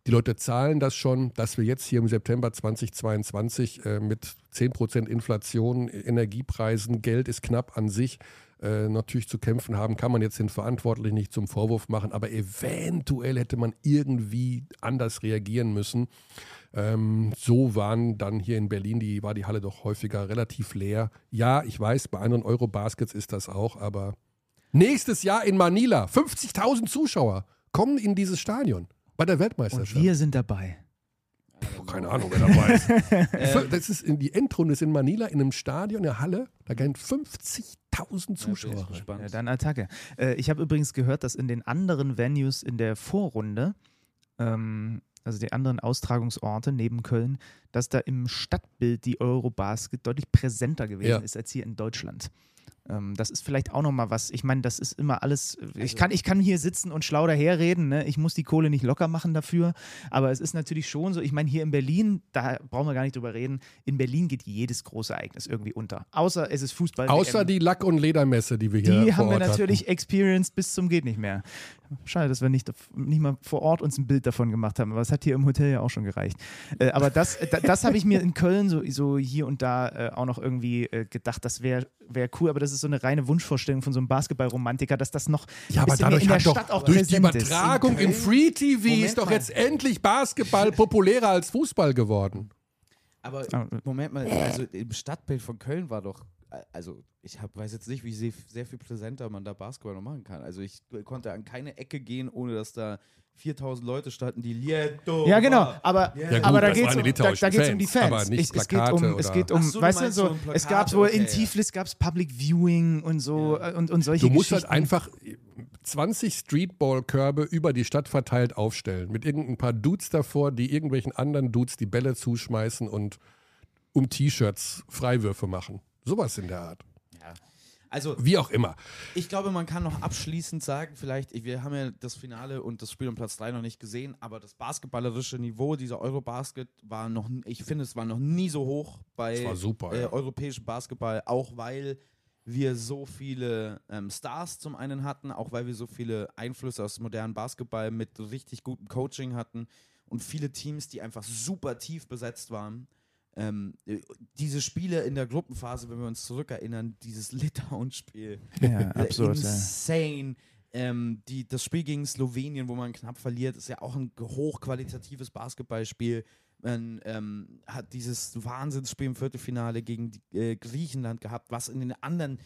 Die Leute zahlen das schon, dass wir jetzt hier im September 2022 äh, mit 10% Inflation, Energiepreisen, Geld ist knapp an sich, äh, natürlich zu kämpfen haben, kann man jetzt den Verantwortlichen nicht zum Vorwurf machen, aber eventuell hätte man irgendwie anders reagieren müssen. Ähm, so waren dann hier in Berlin, die, war die Halle doch häufiger relativ leer. Ja, ich weiß, bei anderen Euro-Baskets ist das auch, aber nächstes Jahr in Manila, 50.000 Zuschauer kommen in dieses Stadion bei der Und Weltmeisterschaft. wir sind dabei. Puh, keine Ahnung, wer dabei ist. das ist in, die Endrunde ist in Manila in einem Stadion, in der Halle, da gehen 50.000 Zuschauer rein. gespannt. Ja, dann Attacke. Äh, ich habe übrigens gehört, dass in den anderen Venues in der Vorrunde, ähm, also die anderen Austragungsorte neben Köln, dass da im Stadtbild die Eurobasket deutlich präsenter gewesen Ja. ist als hier in Deutschland. Ähm, das ist vielleicht auch nochmal was. Ich meine, das ist immer alles. Ich, Also- kann, ich kann hier sitzen und schlau daherreden. Ne? Ich muss die Kohle nicht locker machen dafür. Aber es ist natürlich schon so. Ich meine, hier in Berlin, da brauchen wir gar nicht drüber reden. In Berlin geht jedes große Ereignis irgendwie unter. Außer es ist Fußball. Außer die Lack- und Ledermesse, die wir hier Die vor haben wir natürlich hatten. experienced bis zum geht nicht mehr. Schade, dass wir nicht, nicht mal vor Ort uns ein Bild davon gemacht haben, aber es hat hier im Hotel ja auch schon gereicht. Äh, aber das, da, das habe ich mir in Köln so, so hier und da äh, auch noch irgendwie äh, gedacht, das wäre wär cool, aber das ist so eine reine Wunschvorstellung von so einem Basketballromantiker, dass das noch Ja, ein aber dadurch in der hat doch Stadt auch durch die. Übertragung im Free TV Moment ist doch mal. jetzt endlich Basketball populärer als Fußball geworden. Aber Ah, Moment mal, also im Stadtbild von Köln war doch, also ich hab, weiß jetzt nicht, wie sehr, sehr viel präsenter man da Basketball noch machen kann. Also ich konnte an keine Ecke gehen, ohne dass da 4000 Leute standen, die Lieto. Ja, genau, aber, Ja, gut, aber da geht es um, da, da geht's um die Fans, aber nicht es, es geht Plakate um, es geht um, so, weißt du, so, so es Plakate, gab so in okay, ja. Tiflis gab es Public Viewing und so äh, und, und solche Du musst halt einfach 20 Streetball-Körbe über die Stadt verteilt aufstellen. Mit irgendein paar Dudes davor, die irgendwelchen anderen Dudes die Bälle zuschmeißen und um T-Shirts Freiwürfe machen. Sowas in der Art. Also Wie auch immer. Ich glaube, man kann noch abschließend sagen, vielleicht, wir haben ja das Finale und das Spiel um Platz 3 noch nicht gesehen, aber das basketballerische Niveau dieser Eurobasket war noch, ich finde, es war noch nie so hoch bei super, äh, ja. europäischem Basketball, auch weil wir so viele ähm, Stars zum einen hatten, auch weil wir so viele Einflüsse aus modernen Basketball mit richtig gutem Coaching hatten und viele Teams, die einfach super tief besetzt waren. Ähm, äh, diese Spiele in der Gruppenphase, wenn wir uns zurückerinnern, dieses Litauen-Spiel, ja, äh, ja. insane. Ähm, die, das Spiel gegen Slowenien, wo man knapp verliert, ist ja auch ein hochqualitatives Basketballspiel. Man ähm, hat dieses Wahnsinnsspiel im Viertelfinale gegen die, äh, Griechenland gehabt, was in den anderen,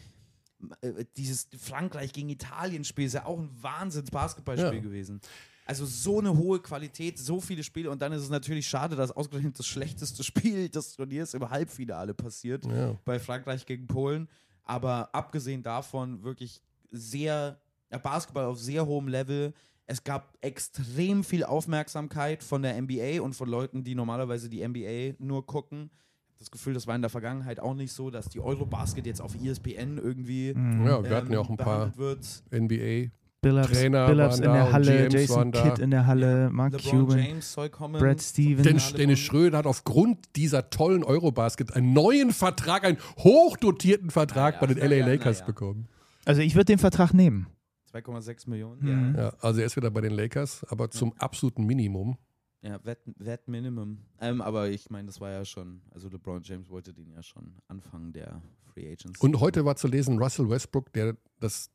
äh, dieses Frankreich gegen Italien-Spiel ist ja auch ein Wahnsinns-Basketballspiel Ja. gewesen. Also so eine hohe Qualität, so viele Spiele und dann ist es natürlich schade, dass ausgerechnet das schlechteste Spiel des Turniers im Halbfinale passiert Ja. bei Frankreich gegen Polen. Aber abgesehen davon wirklich sehr, Basketball auf sehr hohem Level. Es gab extrem viel Aufmerksamkeit von der NBA und von Leuten, die normalerweise die NBA nur gucken. Das Gefühl, das war in der Vergangenheit auch nicht so, dass die Eurobasket jetzt auf ESPN irgendwie. Ja, wir hatten ja ähm, auch ein paar wird. NBA. Billups, Trainer Billups waren in da der und Halle, GMs Jason waren da. Kidd in der Halle, Mark LeBron Cuban, James soll kommen. Brad Stevens. Dennis, Dennis Schröder hat aufgrund dieser tollen Eurobasket einen neuen Vertrag, einen hochdotierten Vertrag ja, bei den LA ja, Lakers ja. bekommen. Also ich würde den Vertrag nehmen. 2,6 Millionen. Mhm. Ja. Ja, also er ist wieder bei den Lakers, aber zum absoluten Minimum. Ja, Wett, Wett Minimum. Ähm, aber ich meine, das war ja schon, also LeBron James wollte den ja schon Anfang der Free Agents. Und heute war zu lesen, Russell Westbrook, der das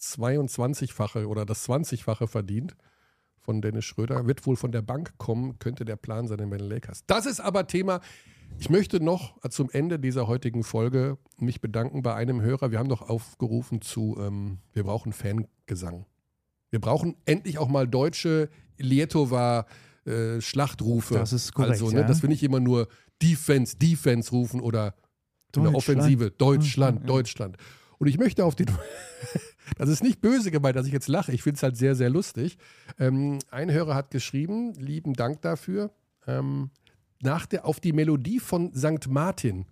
22-fache oder das 20-fache verdient von Dennis Schröder, wird wohl von der Bank kommen, könnte der Plan sein bei den Lakers. Das ist aber Thema. Ich möchte noch zum Ende dieser heutigen Folge mich bedanken bei einem Hörer. Wir haben doch aufgerufen zu, ähm, wir brauchen Fangesang. Wir brauchen endlich auch mal deutsche Lietova äh, Schlachtrufe. Das ist korrekt, Also, ne, ja. dass wir nicht immer nur Defense, Defense rufen oder in der Deutschland. Offensive Deutschland, Ja. Deutschland. Und ich möchte auf den, das ist nicht böse gemeint, dass ich jetzt lache, ich finde es halt sehr, sehr lustig. Ähm, ein Hörer hat geschrieben, lieben Dank dafür, ähm, nach der, auf die Melodie von St. Martin.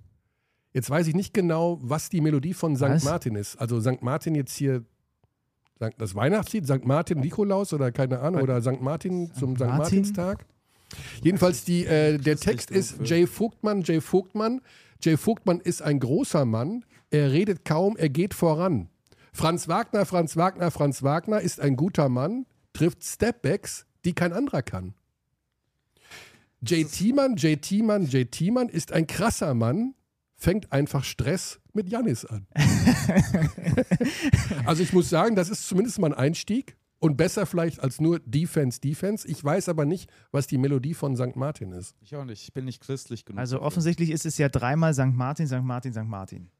Jetzt weiß ich nicht genau, was die Melodie von St. Martin ist. Also St. Martin jetzt hier, das Weihnachtslied, St. Martin Nikolaus oder keine Ahnung, oder St. Martin zum St. Martin? Martinstag. Jedenfalls die, äh, der Text ist. Jay Vogtmann, Jay Vogtmann. Jay Vogtmann ist ein großer Mann. Er redet kaum, er geht voran. Franz Wagner, Franz Wagner, Franz Wagner ist ein guter Mann, trifft Stepbacks, die kein anderer kann. JT Mann, JT Mann, JT Mann ist ein krasser Mann, fängt einfach Stress mit Janis an. also ich muss sagen, das ist zumindest mal ein Einstieg und besser vielleicht als nur Defense, Defense. Ich weiß aber nicht, was die Melodie von St. Martin ist. Ich auch nicht. Ich bin nicht christlich genug. Also offensichtlich ist es ja dreimal St. Martin, St. Martin, St. Martin.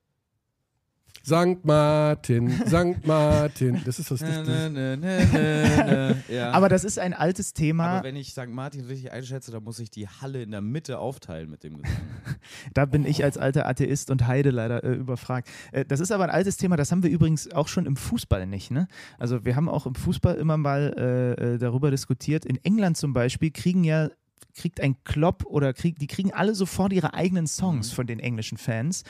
St. Martin, St. Martin. Das ist das. das. Ja. Aber das ist ein altes Thema. Aber wenn ich St. Martin richtig einschätze, dann muss ich die Halle in der Mitte aufteilen mit dem Gesang. Da bin ich als alter Atheist und Heide leider äh, überfragt. Äh, das ist aber ein altes Thema, das haben wir übrigens auch schon im Fußball nicht. Ne? Also wir haben auch im Fußball immer mal äh, äh, darüber diskutiert. In England zum Beispiel kriegen ja kriegt ein Klopp oder krieg, die kriegen alle sofort ihre eigenen Songs von den englischen Fans.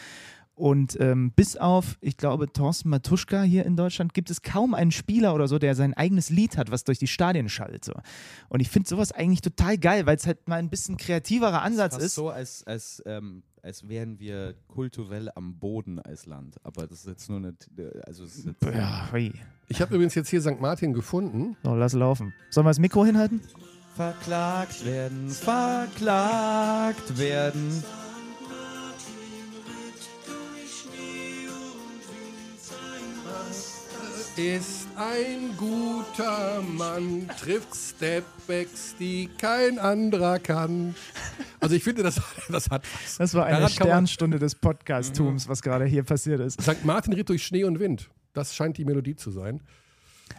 Und ähm, bis auf, ich glaube, Thorsten Matuschka hier in Deutschland gibt es kaum einen Spieler oder so, der sein eigenes Lied hat, was durch die Stadien schallt. So. Und ich finde sowas eigentlich total geil, weil es halt mal ein bisschen kreativerer Ansatz Fast ist. so, als, als, ähm, als wären wir kulturell am Boden als Land. Aber das ist jetzt nur eine. Also es ist jetzt, Ja. Ich habe übrigens jetzt hier St. Martin gefunden. So, lass laufen. Sollen wir das Mikro hinhalten? Verklagt werden, verklagt werden. Ist ein guter Mann, trifft Stepbacks, die kein anderer kann. Also ich finde, das, das hat was. Das war eine Daran Sternstunde des Podcast-Tums, was gerade hier passiert ist. St. Martin ritt durch Schnee und Wind. Das scheint die Melodie zu sein.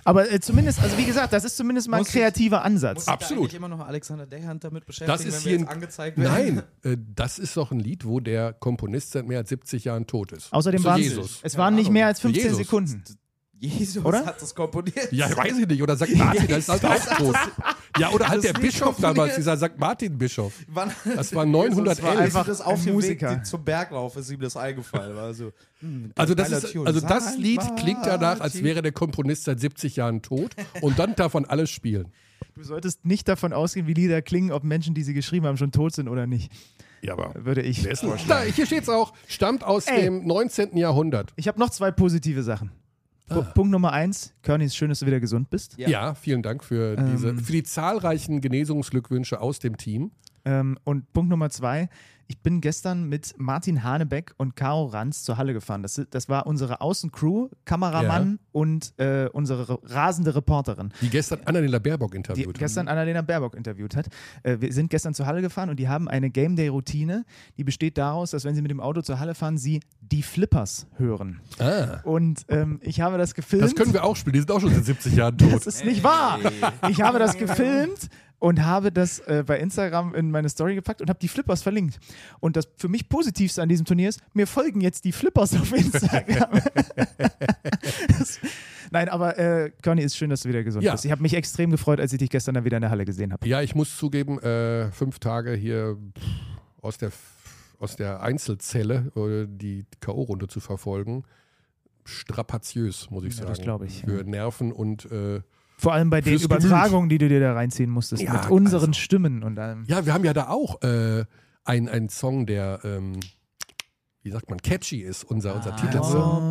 Aber äh, zumindest, also wie gesagt, das ist zumindest mal ein Muss ich- kreativer Ansatz. Muss ich da Absolut. immer noch Alexander Dehant damit beschäftigen, Das ist wenn wir hier jetzt ein, angezeigt werden? Nein, äh, das ist doch ein Lied, wo der Komponist seit mehr als 70 Jahren tot ist. Außerdem waren Jesus. es waren nicht mehr als 15 Jesus. Sekunden. Jesus Oder? hat das komponiert. Ja, weiß ich nicht. Oder St. Martin, das ist halt auch tot. Ja, oder halt der Bischof damals, dieser St. Martin-Bischof. Das war Das 911. war einfach das auf dem Musiker. Weg zum Berglauf ist ihm das eingefallen. War so, hm, Also das, ist, also das. Lied klingt danach, als wäre der Komponist seit 70 Jahren tot und dann davon alles spielen. Du solltest nicht davon ausgehen, wie Lieder klingen, ob Menschen, die sie geschrieben haben, schon tot sind oder nicht. Ja, aber Würde ich. Da, hier steht es auch, stammt aus Ey. dem 19. Jahrhundert. Ich habe noch zwei positive Sachen. Pu- Punkt Nummer eins, Körny, ist schön, dass du wieder gesund bist. Ja. Ja, vielen Dank für, diese, für die zahlreichen Genesungsglückwünsche aus dem Team. Ähm, und Punkt Nummer zwei, ich bin gestern mit Martin Hanebeck und Caro Ranz zur Halle gefahren. Das, das war unsere Außencrew, Kameramann und äh, unsere rasende Reporterin. Die gestern Annalena Baerbock die interviewt gestern Annalena Baerbock interviewt hat. Äh, wir sind gestern zur Halle gefahren und die haben eine Game Day Routine, die besteht daraus, dass wenn sie mit dem Auto zur Halle fahren, sie die Flippers hören. Ah, Und ähm, ich habe das gefilmt. das können wir auch spielen. Die sind auch schon seit 70 Jahren tot. Das ist nicht wahr. Ich habe das gefilmt und habe das äh, bei Instagram in meine Story gepackt und habe die Flippers verlinkt. Und das für mich Positivste an diesem Turnier ist, mir folgen jetzt die Flippers auf Instagram. das, nein, aber äh, Conny, ist schön, dass du wieder gesund Ja. bist. Ich habe mich extrem gefreut, als ich dich gestern dann wieder in der Halle gesehen habe. Ja, ich muss zugeben, äh, fünf Tage hier aus der, aus der Einzelzelle äh, die K.O.-Runde zu verfolgen, strapaziös, muss ich Ja, sagen. das glaub ich, Für ja. Nerven und äh, Vor allem bei den Fürs Gemüt. Übertragungen, die du dir da reinziehen musstest, Ja, mit unseren also. Stimmen und allem. ja, wir haben ja da auch äh, einen, einen Song, der, ähm, wie sagt man, catchy ist, unser, unser Titelsong.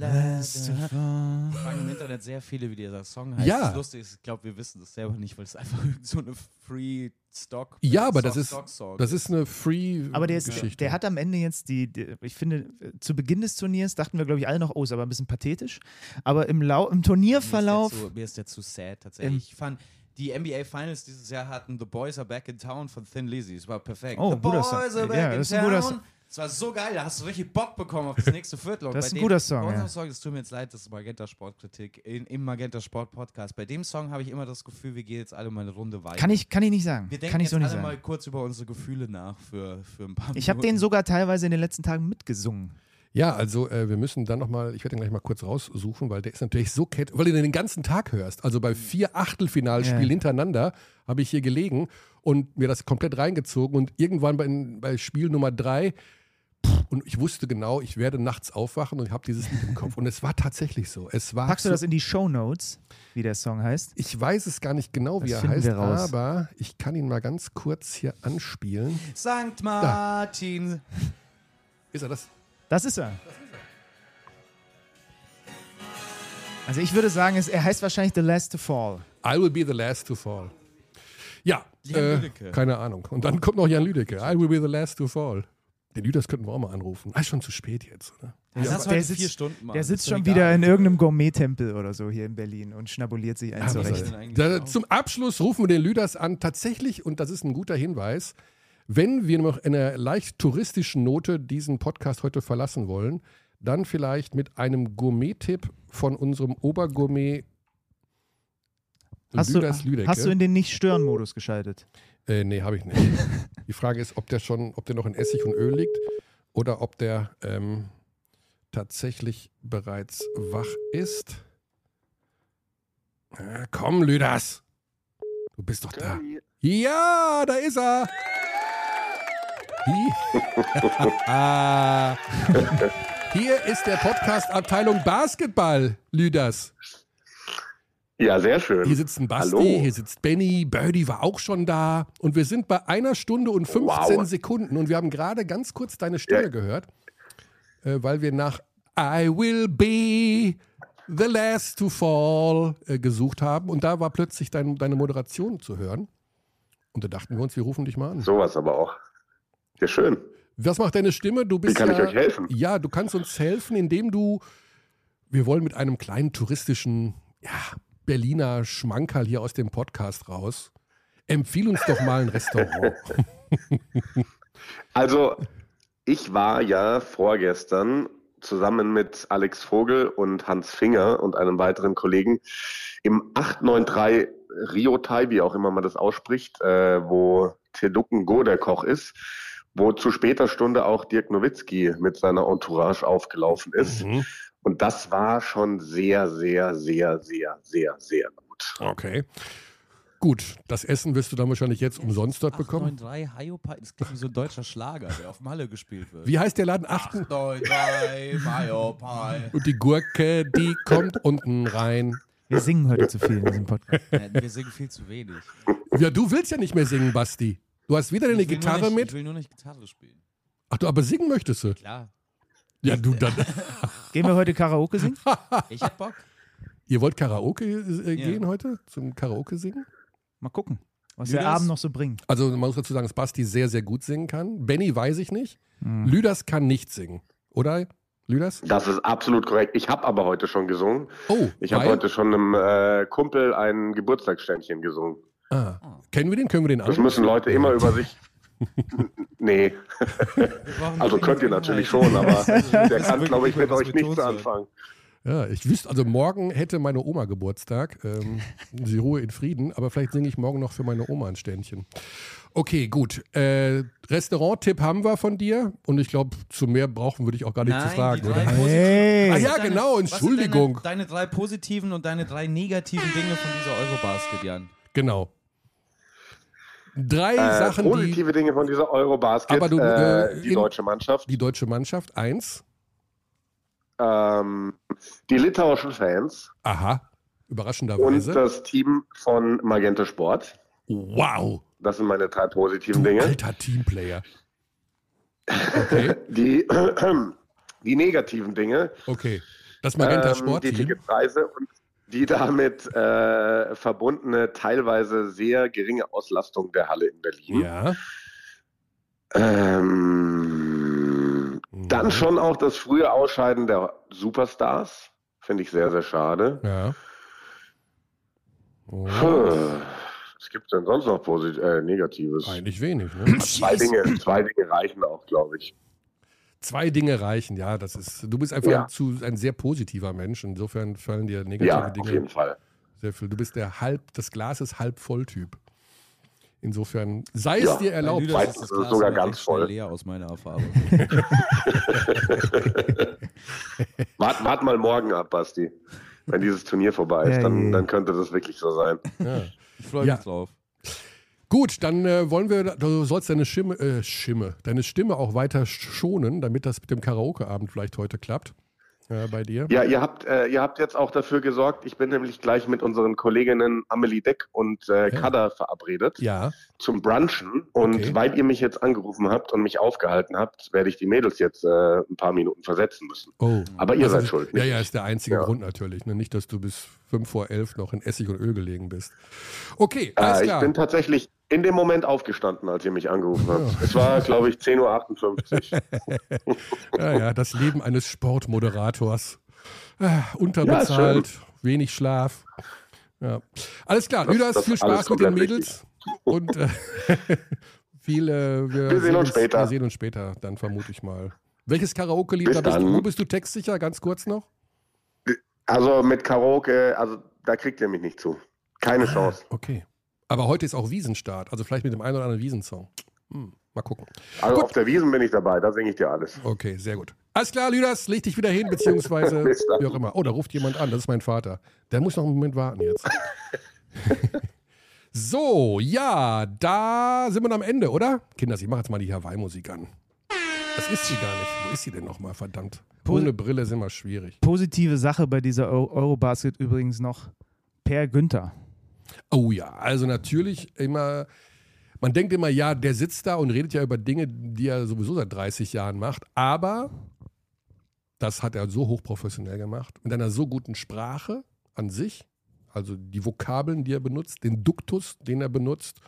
Fragen im Internet sehr viele, wie dieser Song heißt. Ja. Das Lustige ist, ich glaube, wir wissen das selber nicht, weil es einfach so eine Free Stock Ja, aber das Stock- ist, Stock das ist eine free Aber der, ist, Geschichte. der hat am Ende jetzt die, die ich finde, zu Beginn des Turniers dachten wir, glaube ich, alle noch, oh, ist aber ein bisschen pathetisch. Aber im, Lau im Turnierverlauf, Mir ist, der zu, mir ist der zu sad tatsächlich. ich fand, die NBA Finals dieses Jahr hatten The Boys Are Back in Town von Thin Lizzy. Es war perfekt. Oh, The Boys Song. Are Back Ja, in das. Town. Es war so geil, da hast du richtig Bock bekommen auf das nächste Viertel. Und Das ist ein dem- guter Song, bei ja. Song, das tut mir jetzt leid, das ist Magenta Sportkritik in, im Magenta Sport Podcast. Bei dem Song habe ich immer das Gefühl, wir gehen jetzt alle mal eine Runde weiter. kann ich, kann ich nicht sagen. wir denken Kann ich jetzt so nicht alle sagen. mal kurz über unsere Gefühle nach für, für ein paar Ich habe den Minuten. sogar teilweise in den letzten Tagen mitgesungen. Ja, also äh, wir müssen dann nochmal, ich werde den gleich mal kurz raussuchen, weil der ist natürlich so cat, weil du den den ganzen Tag hörst. Also bei vier Achtelfinalspielen Ja. hintereinander habe ich hier gelegen und mir das komplett reingezogen und irgendwann bei, bei Spiel Nummer drei und ich wusste genau, ich werde nachts aufwachen und habe dieses Lied im Kopf. Und es war tatsächlich so. Es war Packst du zu- das in die Show Notes, wie der Song heißt? ich weiß es gar nicht genau, wie Das er finden heißt, wir raus. aber ich kann ihn mal ganz kurz hier anspielen. St. Martin. Ist er das? Das ist er. Also ich würde sagen, es, er heißt wahrscheinlich The Last to Fall. I will be the last to fall. Ja, Jan äh, Lüdecke. keine Ahnung. Und dann kommt noch Jan Lüdecke. I will be the last to fall. Den Lüders könnten wir auch mal anrufen. Ah, ist schon zu spät jetzt, oder? Das Ja, hast der sitzt- vier Stunden, Mann. Der sitzt schon egal. wieder in irgendeinem Gourmet-Tempel oder so hier in Berlin und schnabuliert sich ein Ja, zurecht. Da, zum Abschluss rufen wir den Lüders an. Tatsächlich, und das ist ein guter Hinweis, wenn wir noch in einer leicht touristischen Note diesen Podcast heute verlassen wollen, dann vielleicht mit einem Gourmet-Tipp von unserem Obergourmet Hast du, Lüders Lüdecke. hast du in den Nicht-Stören-Modus geschaltet? Äh, nee, habe ich nicht. Die Frage ist, ob der schon, ob der noch in Essig und Öl liegt oder ob der ähm, tatsächlich bereits wach ist. Äh, komm, Lüders. Du bist doch da. Ja, da ist er. Hier, Ah, hier ist der Podcast Abteilung Basketball, Lüders. Ja, sehr schön. Hier sitzen Basti, Hallo. hier sitzt Benny, Birdie war auch schon da. Und wir sind bei einer Stunde und 15 Wow. Sekunden. Und wir haben gerade ganz kurz deine Stimme Ja. gehört, äh, weil wir nach I will be the last to fall äh, gesucht haben. Und da war plötzlich dein, deine Moderation zu hören. Und da dachten wir uns, wir rufen dich mal an. Sowas aber auch. Ja, schön. Was macht deine Stimme? Du bist Wie kann ja, ich euch helfen? Ja, du kannst uns helfen, indem du, wir wollen mit einem kleinen touristischen, ja, Berliner Schmankerl hier aus dem Podcast raus. Empfiehl uns doch mal ein Restaurant. Also, ich war ja vorgestern zusammen mit Alex Vogel und Hans Finger und einem weiteren Kollegen im 893 Rio Tai, wie auch immer man das ausspricht, äh, wo Teduken Go der Koch ist, wo zu später Stunde auch Dirk Nowitzki mit seiner Entourage aufgelaufen ist. Mhm. Und das war schon sehr, sehr, sehr, sehr, sehr, sehr gut. Okay. Gut, das Essen wirst du dann wahrscheinlich jetzt umsonst dort bekommen. 893 Hayopai, das klingt wie so ein deutscher Schlager, der auf Malle gespielt wird. Wie heißt der Laden? Achten. 893 Hayopai. Und die Gurke, die kommt unten rein. Wir singen heute zu viel in diesem Podcast. Ja, wir singen viel zu wenig. Ja, du willst ja nicht mehr singen, Basti. Du hast wieder deine Ich Gitarre nicht, Ich mit. will nur nicht Gitarre spielen. Ach du, aber singen möchtest du? Klar. Ja, du dann. Gehen wir heute Karaoke singen? Ich hab Bock. Ihr wollt Karaoke äh, Ja. gehen heute? Zum Karaoke singen? Mal gucken, was Judas? der Abend noch so bringt. Also man muss dazu sagen, dass Basti sehr, sehr gut singen kann. Benny weiß ich nicht. Hm. Lüders kann nicht singen. Oder? Lüders? Das ist absolut korrekt. Ich habe aber heute schon gesungen. Oh, Ich habe weil- heute schon einem äh, Kumpel ein Geburtstagsständchen gesungen. Ah. Kennen wir den? Können wir den Das anrufen? müssen Leute immer über sich. nee, also könnt ihr natürlich schon, aber der kann, glaube ich, mit euch nichts anfangen. Ja, ich wüsste, also morgen hätte meine Oma Geburtstag. Ähm, sie ruhe in Frieden, aber vielleicht singe ich morgen noch für meine Oma ein Ständchen. Okay, gut. Äh, Restaurant-Tipp haben wir von dir und ich glaube, zu mehr brauchen würde ich auch gar nicht Nein, zu fragen. die Oder? Hey. Ah ja, deine- genau, was sind Entschuldigung. Deine, deine drei positiven und deine drei negativen Dinge von dieser Eurobasket, Jan. Genau. Drei Äh, Sachen, die positive Dinge von dieser Eurobasket. Aber du, äh, äh, die deutsche Mannschaft, die deutsche Mannschaft. Eins. ähm, die litauischen Fans Aha. und Überraschenderweise. das Team von Magenta Sport. Wow. Das sind meine drei positiven Du Dinge. alter Teamplayer. Okay, Die, die negativen Dinge. okay. Das Magenta ähm, die. Ticketpreise und die damit äh, verbundene, teilweise sehr geringe Auslastung der Halle in Berlin. Ja. Ähm, dann schon auch das frühe Ausscheiden der Superstars. Finde ich sehr, sehr schade. Ja. Oh, Was gibt es denn sonst noch Posit äh, Negatives? eigentlich wenig, ne? Zwei Dinge, zwei Dinge reichen auch, glaube ich. Zwei Dinge reichen, ja. Das ist, du bist einfach Ja. ein, zu, ein sehr positiver Mensch. Insofern fallen dir negative Ja, auf Dinge jeden Fall. sehr viel. Du bist der halb, das Glas ist halb voll Typ. Insofern sei es Ja, dir erlaubt. Lüders Meistens ist das Glas sogar immer ganz voll. leer aus meiner Erfahrung. Wart, wart mal morgen ab, Basti. Wenn dieses Turnier vorbei ist, Ja, dann, dann könnte das wirklich so sein. Ja. Ich freue Ja. mich drauf. Gut, dann äh, wollen wir, du sollst deine Stimme, äh, Stimme, deine Stimme auch weiter schonen, damit das mit dem Karaoke-Abend vielleicht heute klappt. äh, bei dir? Ja, ihr habt, äh, ihr habt jetzt auch dafür gesorgt, ich bin nämlich gleich mit unseren Kolleginnen Amelie Deck und äh, Ja. Kada verabredet Ja. zum Brunchen. Und Okay. weil ihr mich jetzt angerufen habt und mich aufgehalten habt, werde ich die Mädels jetzt äh, ein paar Minuten versetzen müssen. Oh. Aber ihr Also, seid schuld. Ja, ja, ist der einzige Ja. Grund natürlich. Ne? Nicht, dass du bis fünf vor elf noch in Essig und Öl gelegen bist. Okay, alles Äh, ich klar. bin tatsächlich in dem Moment aufgestanden, als ihr mich angerufen habt. Es war, glaube ich, 10.58 Uhr. Ja, ja, das Leben eines Sportmoderators. Ah, unterbezahlt, wenig Schlaf. Ja. Alles klar, Das- Lüders, das viel Spaß mit den Mädels. Und äh, viel, äh, wir, Wir sehen uns später. Wir sehen uns später, dann vermute ich mal. Welches Karaoke-Lied? Da bist du-. Wo bist du textsicher? Ganz kurz noch. Also mit Karaoke, also da kriegt ihr mich nicht zu. Keine Chance. Okay. Aber heute ist auch Wiesenstart, also vielleicht mit dem einen oder anderen Wiesensong. Hm, mal gucken. Also auf der Wiesen bin ich dabei, da singe ich dir alles. Okay, sehr gut. Alles klar, Lüders, leg dich wieder hin, beziehungsweise wie auch immer. Oh, da ruft jemand an, das ist mein Vater. Der muss noch einen Moment warten jetzt. so, ja, da sind wir am Ende, oder? Kinders, ich mache jetzt mal die Hawaii-Musik an. Das ist sie gar nicht. Wo ist sie denn nochmal, verdammt? Ohne Brille ist immer schwierig. Positive Sache bei dieser Eu- Eurobasket übrigens noch. Per Günther. Oh ja, also natürlich immer, man denkt immer, ja, der sitzt da und redet ja über Dinge, die er sowieso seit 30 Jahren macht, aber das hat er so hochprofessionell gemacht, mit einer so guten Sprache an sich, also die Vokabeln, die er benutzt, den Duktus, den er benutzt,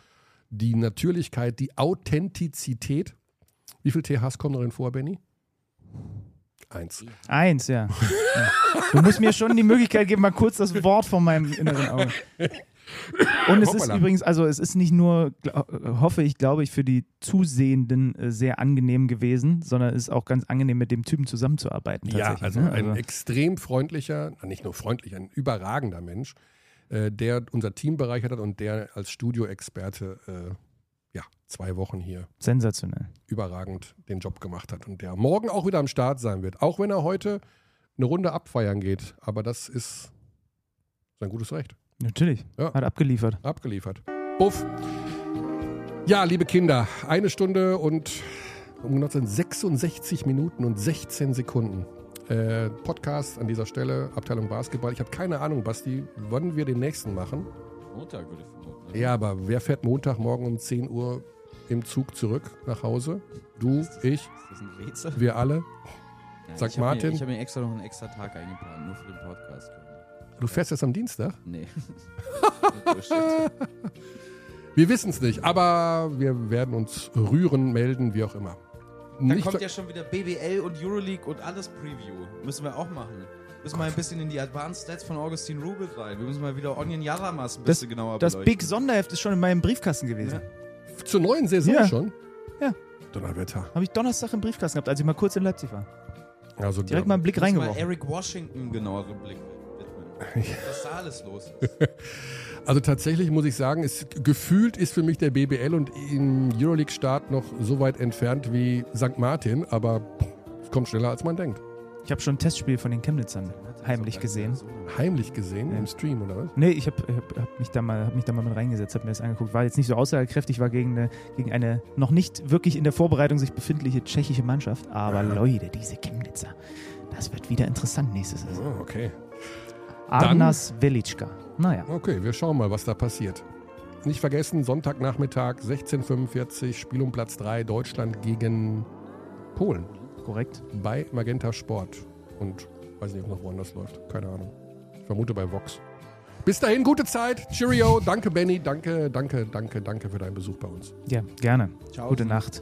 die Natürlichkeit, die Authentizität. Wie viel THs kommen darin vor, Benny? Eins. Eins, ja. ja. Du musst mir schon die Möglichkeit geben, mal kurz das Wort von meinem inneren Auge. Und es ist übrigens, also es ist nicht nur, äh, hoffe ich, glaube ich, für die Zusehenden äh, sehr angenehm gewesen, sondern es ist auch ganz angenehm, mit dem Typen zusammenzuarbeiten. Ja, also ne? ein extrem freundlicher, nicht nur freundlich, ein überragender Mensch, äh, der unser Team bereichert hat und der als Studioexperte äh, ja, zwei Wochen hier sensationell. überragend den Job gemacht hat und der morgen auch wieder am Start sein wird. Auch wenn er heute eine Runde abfeiern geht. Aber das ist sein gutes Recht. Natürlich. Ja. Hat abgeliefert. Abgeliefert. Buff. Ja, liebe Kinder, eine Stunde und um genau zu sein, 66 Minuten und 16 Sekunden. Äh, Podcast an dieser Stelle, Abteilung Basketball. Ich habe keine Ahnung, Basti, wann wir den nächsten machen. Montag würde ich vermuten. ne? Ja, aber wer fährt Montagmorgen um 10 Uhr im Zug zurück nach Hause? Du, ich, Ist das ein Rätsel? wir alle. Ja, Sagt ich Martin. Mir, ich habe mir extra noch einen extra Tag eingeplant, nur für den Podcast. Du fährst jetzt am Dienstag? Nee. Wir wissen es nicht, aber wir werden uns rühren, melden, wie auch immer. Dann Nicht kommt ja schon wieder BBL und Euroleague und alles Preview. Müssen wir auch machen. Müssen mal ein bisschen in die Advanced Stats von Augustin Rubel rein. Wir müssen mal wieder Onion Yaramas ein Das, bisschen genauer das beleuchten. Big Sonderheft ist schon in meinem Briefkasten gewesen. zur neuen Saison Ja. schon? Ja. Donnerwetter. Habe ich Donnerstag im Briefkasten gehabt, als ich mal kurz in Leipzig war. Also Direkt mal einen Blick Müssen mal reingeworfen. Eric Washington genauere Blick Was da alles los ist. Also tatsächlich muss ich sagen, es, gefühlt ist für mich der BBL und im Euroleague-Start noch so weit entfernt wie St. Martin, aber es kommt schneller als man denkt. Ich habe schon ein Testspiel von den Chemnitzern heimlich gesehen. Heimlich gesehen Ja. im Stream, oder was? Nee, ich habe hab, hab mich, da mal- hab mich da mal mit reingesetzt, habe mir das angeguckt. War jetzt nicht so aussagekräftig, war gegen eine, gegen eine noch nicht wirklich in der Vorbereitung sich befindliche tschechische Mannschaft. Aber Leute, diese Chemnitzer, das wird wieder interessant nächste Saison. Oh, okay. Arnas Velicka. Naja, Okay, wir schauen mal, was da passiert. Nicht vergessen, Sonntagnachmittag 16.45 Spiel um Platz 3, Deutschland gegen Polen korrekt. bei Magenta Sport. Und weiß nicht, ob noch woanders läuft. Keine Ahnung. Ich vermute bei Vox. Bis dahin, gute Zeit. Cheerio. Danke, Benny. Danke, danke, danke, danke für deinen Besuch bei uns. Ja, gerne. Ciao. Gute Nacht.